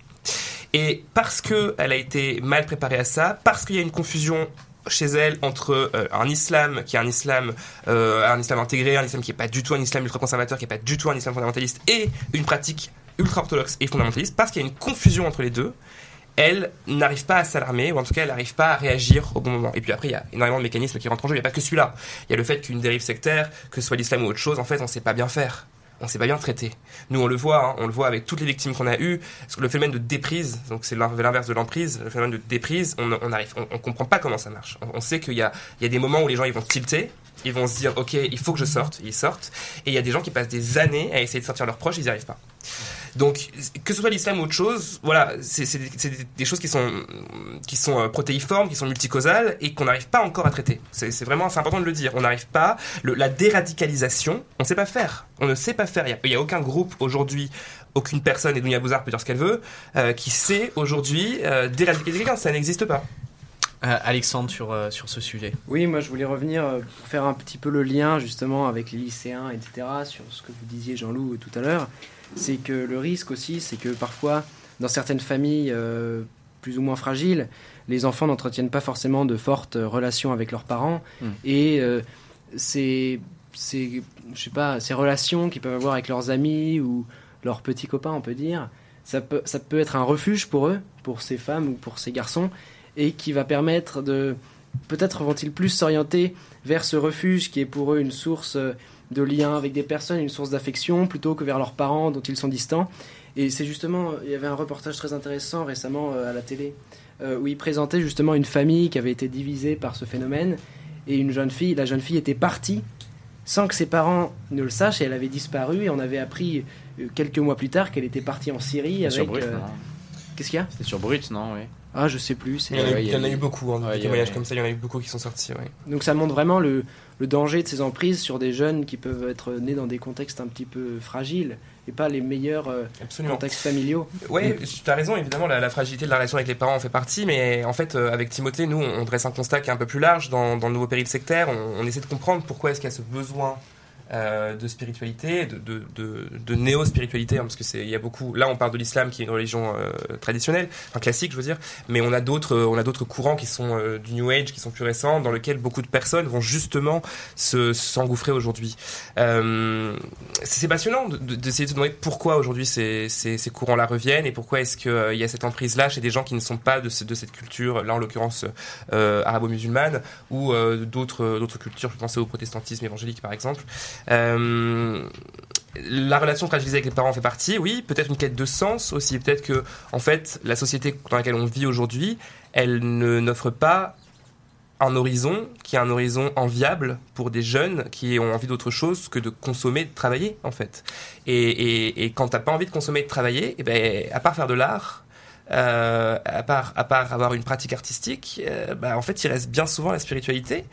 Et parce qu'elle a été mal préparée à ça, parce qu'il y a une confusion chez elle entre euh, un islam qui est un islam euh, un islam intégré, un islam qui est pas du tout un islam ultra conservateur, qui est pas du tout un islam fondamentaliste, et une pratique ultra orthodoxe et fondamentaliste, parce qu'il y a une confusion entre les deux, elle n'arrive pas à s'alarmer, ou en tout cas elle n'arrive pas à réagir au bon moment. Et puis après, il y a énormément de mécanismes qui rentrent en jeu, il n'y a pas que celui-là. Il y a le fait qu'une dérive sectaire, que ce soit l'islam ou autre chose, en fait, on ne sait pas bien faire on sait pas bien traiter. Nous, on le voit, hein, on le voit avec toutes les victimes qu'on a eues. Le phénomène de déprise, donc c'est l'inverse de l'emprise, le phénomène de déprise, on, on arrive, on, comprend pas comment ça marche. On, sait qu'il y y a des moments où les gens ils vont tilter, ils vont se dire, ok, il faut que je sorte, ils sortent, et il y a des gens qui passent des années à essayer de sortir leurs proches, ils n'y arrivent pas. Donc, que ce soit l'islam ou autre chose, voilà, c'est des choses qui sont, qui sont euh, protéiformes, qui sont multicausales et qu'on n'arrive pas encore à traiter. C'est vraiment, important de le dire. On n'arrive pas, la déradicalisation, on ne sait pas faire. On ne sait pas faire. Il n'y a, aucun groupe aujourd'hui aucune personne, et Dounia Bouzard peut dire ce qu'elle veut, euh, qui sait aujourd'hui euh, déradicaliser quelqu'un. Ça n'existe pas. Alexandre, sur, sur ce sujet. Oui, moi je voulais revenir pour faire un petit peu le lien justement avec les lycéens, etc., sur ce que vous disiez Jean-Loup tout à l'heure. C'est que le risque aussi, c'est que parfois, dans certaines familles plus ou moins fragiles, les enfants n'entretiennent pas forcément de fortes relations avec leurs parents. Hmm. Et c'est ces, je sais pas, ces relations qu'ils peuvent avoir avec leurs amis ou leurs petits copains, on peut dire, ça peut, ça peut être un refuge pour eux, pour ces femmes ou pour ces garçons, et qui va permettre de... Peut-être vont-ils plus s'orienter vers ce refuge qui est pour eux une source de lien avec des personnes, une source d'affection, plutôt que vers leurs parents dont ils sont distants. Et c'est justement, il y avait un reportage très intéressant récemment euh, à la télé, euh, où il présentait justement une famille qui avait été divisée par ce phénomène, et une jeune fille, la jeune fille était partie sans que ses parents ne le sachent, et elle avait disparu, et on avait appris euh, quelques mois plus tard qu'elle était partie en Syrie avec... Euh, qu'est-ce qu'il y a? C'était sur Brut, non oui. Ah, je sais plus. Il y, en a, il y en a eu beaucoup, hein, des témoignages comme ça, il y en a eu beaucoup qui sont sortis. Donc ça montre vraiment le, le, danger de ces emprises sur des jeunes qui peuvent être nés dans des contextes un petit peu fragiles et pas les meilleurs euh, contextes familiaux. Oui, tu as raison, évidemment, la, fragilité de la relation avec les parents en fait partie, mais en fait, avec Timothée, nous, on, dresse un constat qui est un peu plus large dans, dans le nouveau péril sectaire. On, on essaie de comprendre pourquoi est-ce qu'il y a ce besoin euh, de spiritualité, de, de, de, de néo-spiritualité, hein, parce que c'est il y a beaucoup. Là, on parle de l'islam qui est une religion euh, traditionnelle, enfin classique, je veux dire, mais on a d'autres, on a d'autres courants qui sont euh, du New Age, qui sont plus récents, dans lesquels beaucoup de personnes vont justement se s'engouffrer aujourd'hui. c'est passionnant d'essayer de, se demander pourquoi aujourd'hui ces, ces, ces courants-là reviennent et pourquoi est-ce qu'il y a cette emprise-là chez des gens qui ne sont pas de, de cette culture, là en l'occurrence arabo-musulmane ou d'autres d'autres cultures. Je pensais au protestantisme évangélique par exemple. Euh, la relation fragilisée avec les parents fait partie, oui. Peut-être une quête de sens aussi. Peut-être que, en fait, la société dans laquelle on vit aujourd'hui, elle n'offre pas un horizon qui est un horizon enviable pour des jeunes qui ont envie d'autre chose que de consommer, de travailler, en fait. Et, et, et quand t'as pas envie de consommer, de travailler, eh ben, à part faire de l'art, euh, à, part, à part avoir une pratique artistique, euh, bah, en fait, il reste bien souvent la spiritualité.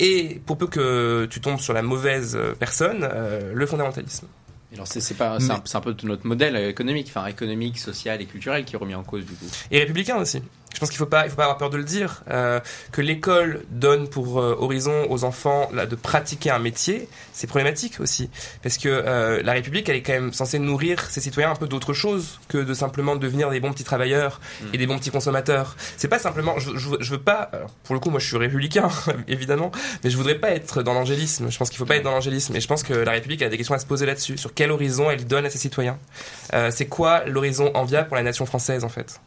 Et pour peu que tu tombes sur la mauvaise personne, euh, le fondamentalisme. Alors c'est pas c'est un, peu notre modèle économique, enfin économique, social et culturel qui est remis en cause du coup. Et républicain aussi. Je pense qu'il faut pas, il faut pas avoir peur de le dire, euh, que l'école donne pour euh, horizon aux enfants là, de pratiquer un métier, c'est problématique aussi, parce que euh, la République, elle est quand même censée nourrir ses citoyens un peu d'autre chose que de simplement devenir des bons petits travailleurs mm. et des bons petits consommateurs. C'est pas simplement, je, je, je, veux pas, pour le coup, moi je suis républicain évidemment, mais je voudrais pas être dans l'angélisme. Je pense qu'il faut pas être dans l'angélisme, et je pense que la République a des questions à se poser là-dessus, sur quel horizon elle donne à ses citoyens. c'est quoi l'horizon enviable pour la nation française en fait?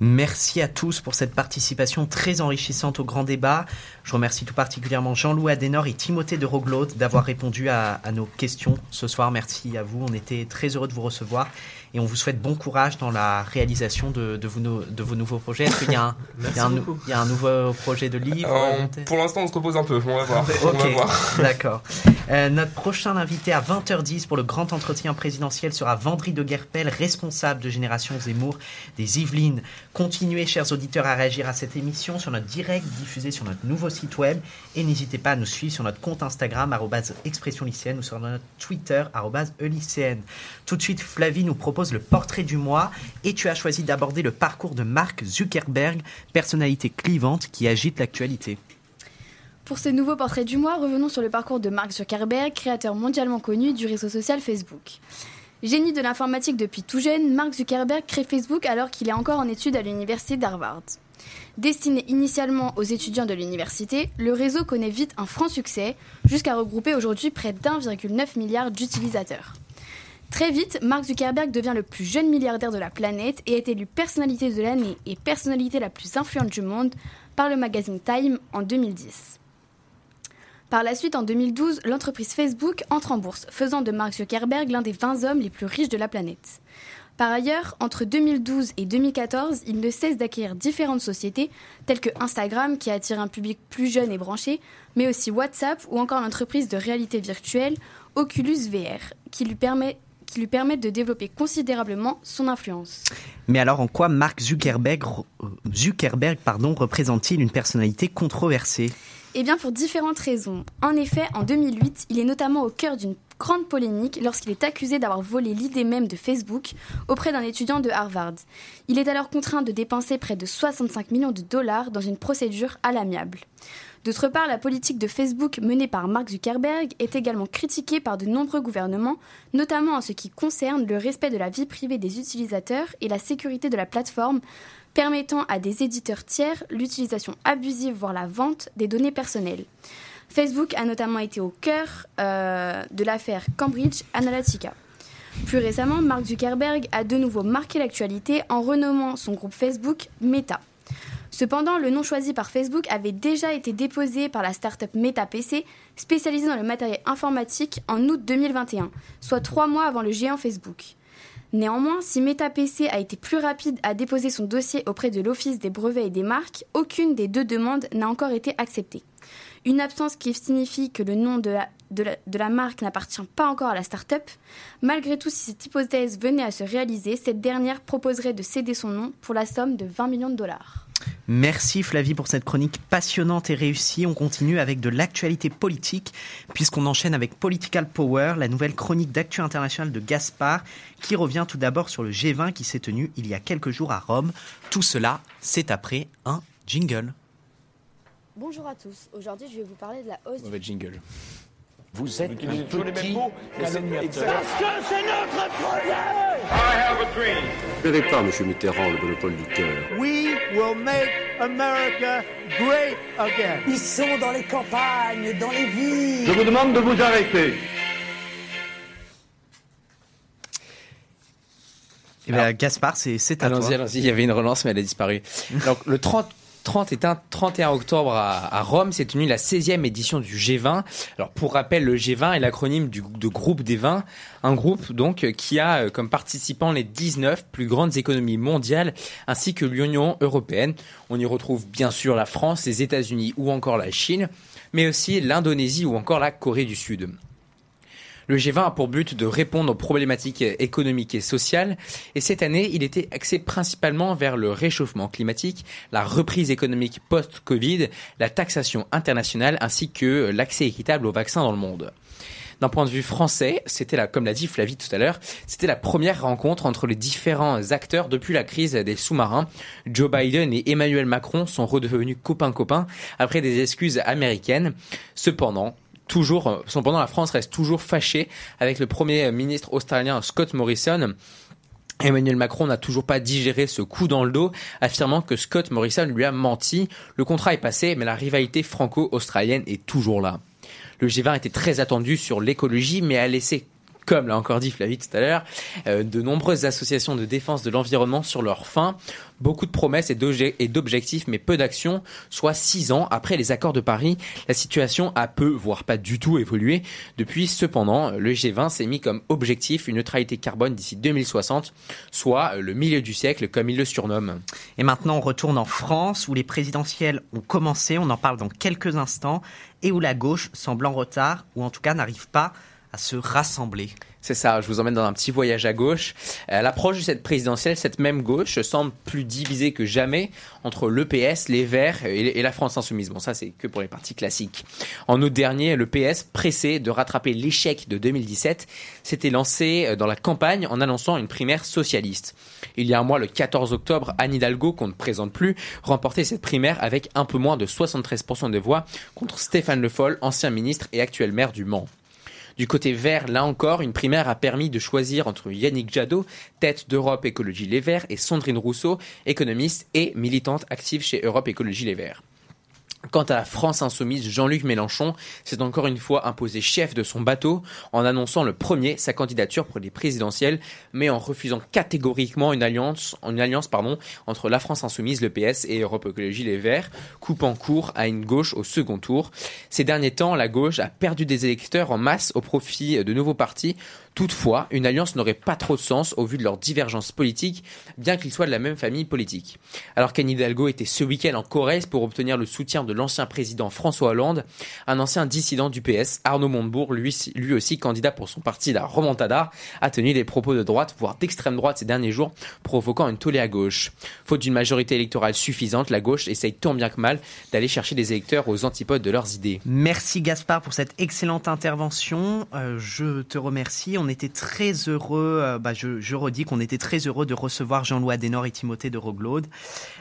Merci à tous pour cette participation très enrichissante au grand débat. Je remercie tout particulièrement Jean-Louis Adenor et Timothée de Roglaude d'avoir répondu à, nos questions ce soir. Merci à vous. On était très heureux de vous recevoir et on vous souhaite bon courage dans la réalisation de, de, vos, de vos, nouveaux projets. Est-ce qu'il y, a un, y, y a nouveau projet de livre euh, Pour l'instant, on se repose un peu. On va voir. D'accord. Euh, notre prochain invité à 20h10 pour le grand entretien présidentiel sera Vendry de Guerpel, responsable de Génération Zemmour des Yvelines. Continuez, chers auditeurs, à réagir à cette émission sur notre direct diffusé sur notre nouveau site web et n'hésitez pas à nous suivre sur notre compte Instagram expression lycéenne ou sur notre Twitter lycéenne. Tout de suite, Flavie nous propose le portrait du mois et tu as choisi d'aborder le parcours de Mark Zuckerberg, personnalité clivante qui agite l'actualité. Pour ce nouveau portrait du mois, revenons sur le parcours de Mark Zuckerberg, créateur mondialement connu du réseau social Facebook. Génie de l'informatique depuis tout jeune, Mark Zuckerberg crée Facebook alors qu'il est encore en études à l'université d'Harvard. Destiné initialement aux étudiants de l'université, le réseau connaît vite un franc succès, jusqu'à regrouper aujourd'hui près d'1,9 milliard d'utilisateurs. Très vite, Mark Zuckerberg devient le plus jeune milliardaire de la planète et est élu personnalité de l'année et personnalité la plus influente du monde par le magazine Time en 2010. Par la suite, en 2012, l'entreprise Facebook entre en bourse, faisant de Mark Zuckerberg l'un des 20 hommes les plus riches de la planète. Par ailleurs, entre 2012 et 2014, il ne cesse d'acquérir différentes sociétés, telles que Instagram, qui attire un public plus jeune et branché, mais aussi WhatsApp ou encore l'entreprise de réalité virtuelle Oculus VR, qui lui permet qui lui permettent de développer considérablement son influence. Mais alors en quoi Mark Zuckerberg, euh, Zuckerberg pardon, représente-t-il une personnalité controversée? Eh bien pour différentes raisons. En effet, en 2008, il est notamment au cœur d'une grande polémique lorsqu'il est accusé d'avoir volé l'idée même de Facebook auprès d'un étudiant de Harvard. Il est alors contraint de dépenser près de 65 millions de dollars dans une procédure à l'amiable. D'autre part, la politique de Facebook menée par Mark Zuckerberg est également critiquée par de nombreux gouvernements, notamment en ce qui concerne le respect de la vie privée des utilisateurs et la sécurité de la plateforme, permettant à des éditeurs tiers l'utilisation abusive, voire la vente des données personnelles. Facebook a notamment été au cœur euh, de l'affaire Cambridge Analytica. Plus récemment, Mark Zuckerberg a de nouveau marqué l'actualité en renommant son groupe Facebook Meta. Cependant, le nom choisi par Facebook avait déjà été déposé par la start-up MetaPC, spécialisée dans le matériel informatique, en août 2021, soit trois mois avant le géant Facebook. Néanmoins, si MetaPC a été plus rapide à déposer son dossier auprès de l'Office des brevets et des marques, aucune des deux demandes n'a encore été acceptée. Une absence qui signifie que le nom de la, marque n'appartient pas encore à la start-up. Malgré tout, si cette hypothèse venait à se réaliser, cette dernière proposerait de céder son nom pour la somme de 20 millions de dollars. Merci Flavie pour cette chronique passionnante et réussie. On continue avec de l'actualité politique, puisqu'on enchaîne avec Political Power, la nouvelle chronique d'actu internationale de Gaspard, qui revient tout d'abord sur le G20 qui s'est tenu il y a quelques jours à Rome. Tout cela, c'est après un jingle. Bonjour à tous, aujourd'hui je vais vous parler de la hausse Mauvais jingle. Vous êtes un utilisez toujours les mêmes mots. Parce que c'est notre projet I have a dream. Vous n'avez pas, M. Mitterrand, le monopole du cœur. We will make America great again. Ils sont dans les campagnes, dans les villes. Je vous demande de vous arrêter. Eh bien, Gaspard, c'est à toi. Allons-y, allons-y. Il y avait une relance, mais elle a disparu. Alors, le 30, 30 et un- 31 octobre à, Rome s'est tenue la 16e édition du G20. Alors, pour rappel, le G20 est l'acronyme de groupe des 20. Un groupe, donc, qui a euh, comme participants les 19 plus grandes économies mondiales ainsi que l'Union européenne. On y retrouve bien sûr la France, les États-Unis ou encore la Chine, mais aussi l'Indonésie ou encore la Corée du Sud. Le G20 a pour but de répondre aux problématiques économiques et sociales, et cette année, il était axé principalement vers le réchauffement climatique, la reprise économique post-Covid, la taxation internationale, ainsi que l'accès équitable aux vaccins dans le monde. D'un point de vue français, c'était la, comme l'a dit Flavie tout à l'heure, c'était la première rencontre entre les différents acteurs depuis la crise des sous-marins. Joe Biden et Emmanuel Macron sont redevenus copains-copains après des excuses américaines. Cependant, toujours, cependant, la France reste toujours fâchée avec le premier ministre australien Scott Morrison. Emmanuel Macron n'a toujours pas digéré ce coup dans le dos, affirmant que Scott Morrison lui a menti. Le contrat est passé, mais la rivalité franco-australienne est toujours là. Le G20 était très attendu sur l'écologie, mais a laissé comme l'a encore dit Flavie tout à l'heure, euh, de nombreuses associations de défense de l'environnement sur leur fin. Beaucoup de promesses et d'obje- et d'objectifs, mais peu d'actions. Soit six ans après les accords de Paris, la situation a peu, voire pas du tout évolué. Depuis, cependant, le G20 s'est mis comme objectif une neutralité carbone d'ici 2060, soit le milieu du siècle, comme il le surnomme. Et maintenant, on retourne en France où les présidentielles ont commencé, on en parle dans quelques instants, et où la gauche semble en retard, ou en tout cas n'arrive pas se rassembler. C'est ça, je vous emmène dans un petit voyage à gauche. À l'approche de cette présidentielle, cette même gauche semble plus divisée que jamais entre le PS, les Verts et la France Insoumise. Bon, ça, c'est que pour les partis classiques. En août dernier, le PS, pressé de rattraper l'échec de 2017, s'était lancé euh, dans la campagne en annonçant une primaire socialiste. Il y a un mois, le 14 octobre, Anne Hidalgo, qu'on ne présente plus, remportait cette primaire avec un peu moins de 73% de voix contre Stéphane Le Foll, ancien ministre et actuel maire du Mans. Du côté vert, là encore, une primaire a permis de choisir entre Yannick Jadot, tête d'Europe Écologie Les Verts, et Sandrine Rousseau, économiste et militante active chez Europe Écologie Les Verts. Quant à la France insoumise, Jean-Luc Mélenchon s'est encore une fois imposé chef de son bateau en annonçant le premier sa candidature pour les présidentielles, mais en refusant catégoriquement une alliance, une alliance pardon, entre la France insoumise, le PS et Europe Écologie Les Verts, coupant court à une gauche au second tour. Ces derniers temps, la gauche a perdu des électeurs en masse au profit de nouveaux partis. Toutefois, une alliance n'aurait pas trop de sens au vu de leurs divergences politiques, bien qu'ils soient de la même famille politique. Alors qu'Anne Hidalgo était ce week-end en Corrèze pour obtenir le soutien de l'ancien président François Hollande, un ancien dissident du PS, Arnaud Montebourg, lui, aussi candidat pour son parti la Remontada, a tenu des propos de droite, voire d'extrême droite ces derniers jours, provoquant une tollée à gauche. Faute d'une majorité électorale suffisante, la gauche essaye tant bien que mal d'aller chercher des électeurs aux antipodes de leurs idées. Merci Gaspard pour cette excellente intervention. Euh, je te remercie. On était très heureux, euh, bah, je, redis qu'on était très heureux de recevoir Jean-Louis Adenor et Timothée de Roglaude.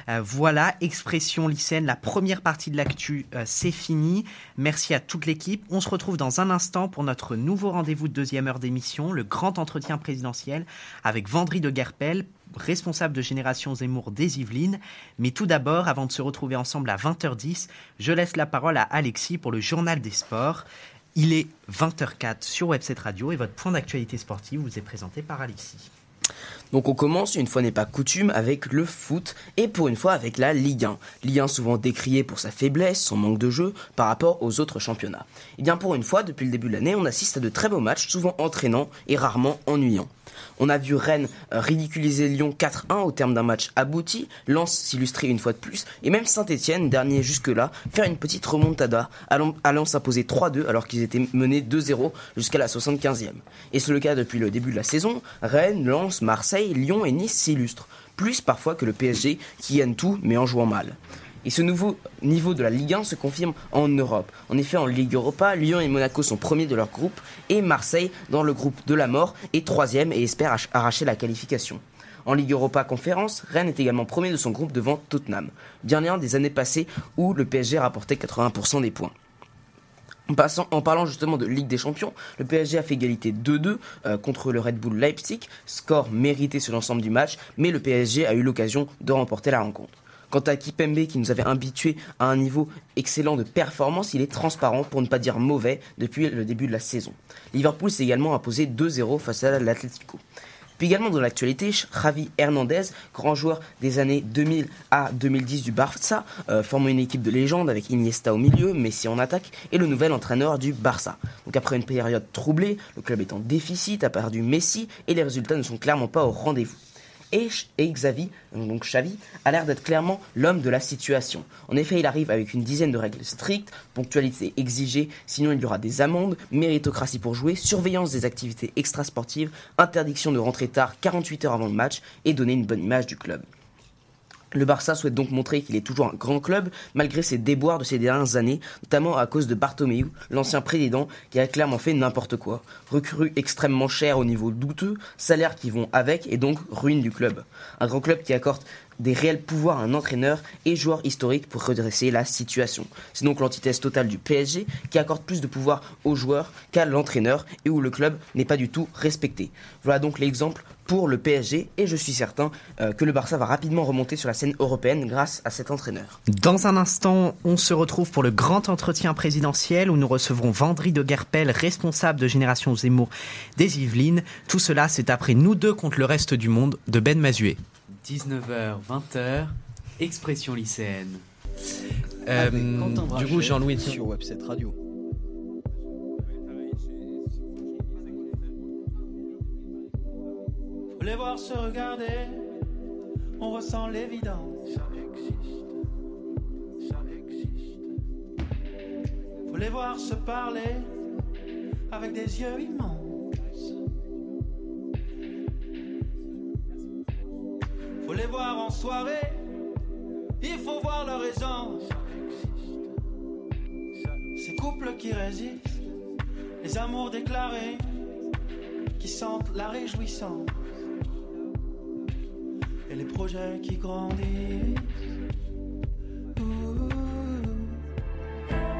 Euh, voilà, expression lycéenne, la première partie de l'actu, euh, c'est fini. Merci à toute l'équipe. On se retrouve dans un instant pour notre nouveau rendez-vous de deuxième heure d'émission, le grand entretien présidentiel avec Vendry de Guerpel, responsable de Génération Zemmour des Yvelines. Mais tout d'abord, avant de se retrouver ensemble à 20h10, je laisse la parole à Alexis pour le journal des sports. Il est 20h04 sur Webset Radio et votre point d'actualité sportive vous est présenté par Alexis. Donc on commence, une fois n'est pas coutume, avec le foot et pour une fois avec la Ligue 1. Ligue 1 souvent décriée pour sa faiblesse, son manque de jeu par rapport aux autres championnats. Et bien pour une fois, depuis le début de l'année, on assiste à de très beaux matchs, souvent entraînants et rarement ennuyants. On a vu Rennes ridiculiser Lyon 4-1 au terme d'un match abouti, Lens s'illustrer une fois de plus, et même Saint-Etienne, dernier jusque-là, faire une petite remontada, allant, allant s'imposer 3-2 alors qu'ils étaient menés 2-0 jusqu'à la 75e. Et c'est le cas depuis le début de la saison, Rennes, Lens, Marseille, Lyon et Nice s'illustrent, plus parfois que le PSG qui gagne tout mais en jouant mal. Et ce nouveau niveau de la Ligue 1 se confirme en Europe. En effet, en Ligue Europa, Lyon et Monaco sont premiers de leur groupe et Marseille, dans le groupe de la mort, est troisième et espère arracher la qualification. En Ligue Europa Conférence, Rennes est également premier de son groupe devant Tottenham, bien des années passées où le PSG rapportait 80% des points. En, parlant justement de Ligue des Champions, le PSG a fait égalité 2-2 euh, contre le Red Bull Leipzig, score mérité sur l'ensemble du match, mais le PSG a eu l'occasion de remporter la rencontre. Quant à Kipembe, qui nous avait habitués à un niveau excellent de performance, il est transparent, pour ne pas dire mauvais, depuis le début de la saison. Liverpool s'est également imposé 2-0 face à l'Atlético. Puis également dans l'actualité, Javi Hernandez, grand joueur des années 2000 à 2010 du Barça, euh, forme une équipe de légende avec Iniesta au milieu, Messi en attaque, et le nouvel entraîneur du Barça. Donc après une période troublée, le club est en déficit, a perdu Messi, et les résultats ne sont clairement pas au rendez-vous et, Xavi, donc Xavi, a l'air d'être clairement l'homme de la situation. En effet, il arrive avec une dizaine de règles strictes, ponctualité exigée, sinon il y aura des amendes, méritocratie pour jouer, surveillance des activités extrasportives, interdiction de rentrer tard 48 heures avant le match et donner une bonne image du club. Le Barça souhaite donc montrer qu'il est toujours un grand club malgré ses déboires de ces dernières années, notamment à cause de Bartomeu, l'ancien président qui a clairement fait n'importe quoi. Recrue extrêmement cher au niveau douteux, salaires qui vont avec et donc ruine du club. Un grand club qui accorde des réels pouvoirs à un entraîneur et joueur historique pour redresser la situation. C'est donc l'antithèse totale du PSG qui accorde plus de pouvoir aux joueurs qu'à l'entraîneur et où le club n'est pas du tout respecté. Voilà donc l'exemple pour le PSG et je suis certain euh, que le Barça va rapidement remonter sur la scène européenne grâce à cet entraîneur. Dans un instant, on se retrouve pour le grand entretien présidentiel où nous recevrons Vendry de Guerpel, responsable de Génération Zemmour des Yvelines. Tout cela, c'est après nous deux contre le reste du monde de Ben Mazuet. 19h, 20h, expression lycéenne. Euh, du coup, Jean-Louis sur Webset Radio. Faut les voir se regarder, on ressent l'évidence. Ça existe, ça existe. Faut les voir se parler avec des yeux immenses. Faut les voir en soirée, il faut voir leur aisance. Ces couples qui résistent, les amours déclarés, qui sentent la réjouissance. Et les projets qui grandissent.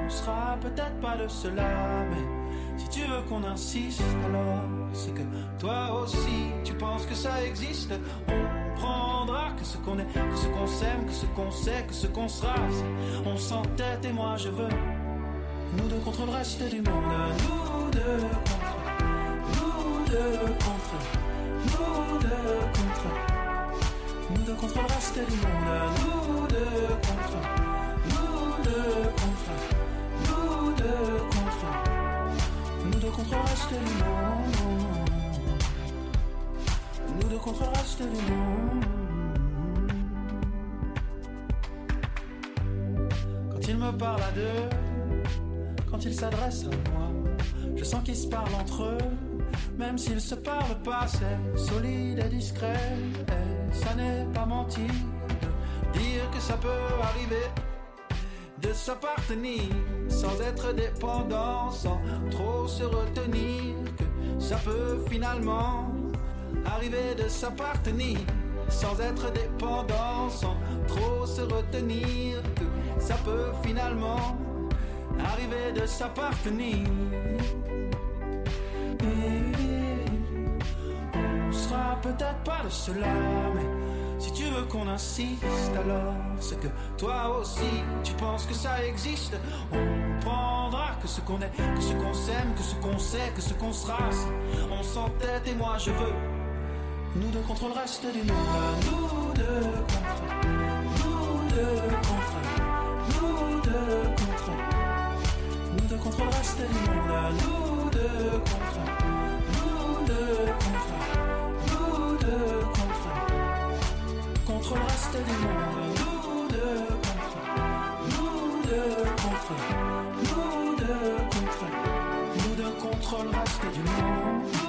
On sera peut-être pas de cela, mais si tu veux qu'on insiste, alors c'est que toi aussi tu penses que ça existe. Que ce qu'on est, que ce qu'on s'aime, que ce qu'on sait, que ce qu'on sera. On s'entête et moi je veux. Nous deux contre le reste du monde. Nous deux contre. Nous deux contre. Nous deux contre. Nous deux contre le reste du monde. Nous deux contre. Nous deux contre. Nous deux contre. Nous deux contre le reste du monde. Reste du monde. Quand ils me parlent à deux, quand ils s'adressent à moi, je sens qu'ils se parlent entre eux. Même s'ils se parlent pas, c'est solide et discret. Et ça n'est pas mentir de dire que ça peut arriver de s'appartenir sans être dépendant, sans trop se retenir, que ça peut finalement arriver de s'appartenir sans être dépendant, sans trop se retenir, que ça peut finalement arriver de s'appartenir. On sera peut-être pas de cela, mais si tu veux qu'on insiste, alors c'est que toi aussi tu penses que ça existe. On prendra que ce qu'on est, que ce qu'on s'aime, que ce qu'on sait, que ce qu'on sera. On s'entête et moi je veux. Nous deux contre le reste du monde. Nous deux contre. Nous deux contre. Nous deux contre. Nous deux contre le reste du monde. Nous deux contre. Nous deux contre. Nous deux contre. Contre le reste du monde. Nous deux contre. Nous deux contre. Nous deux contre. Nous deux contre le reste du monde.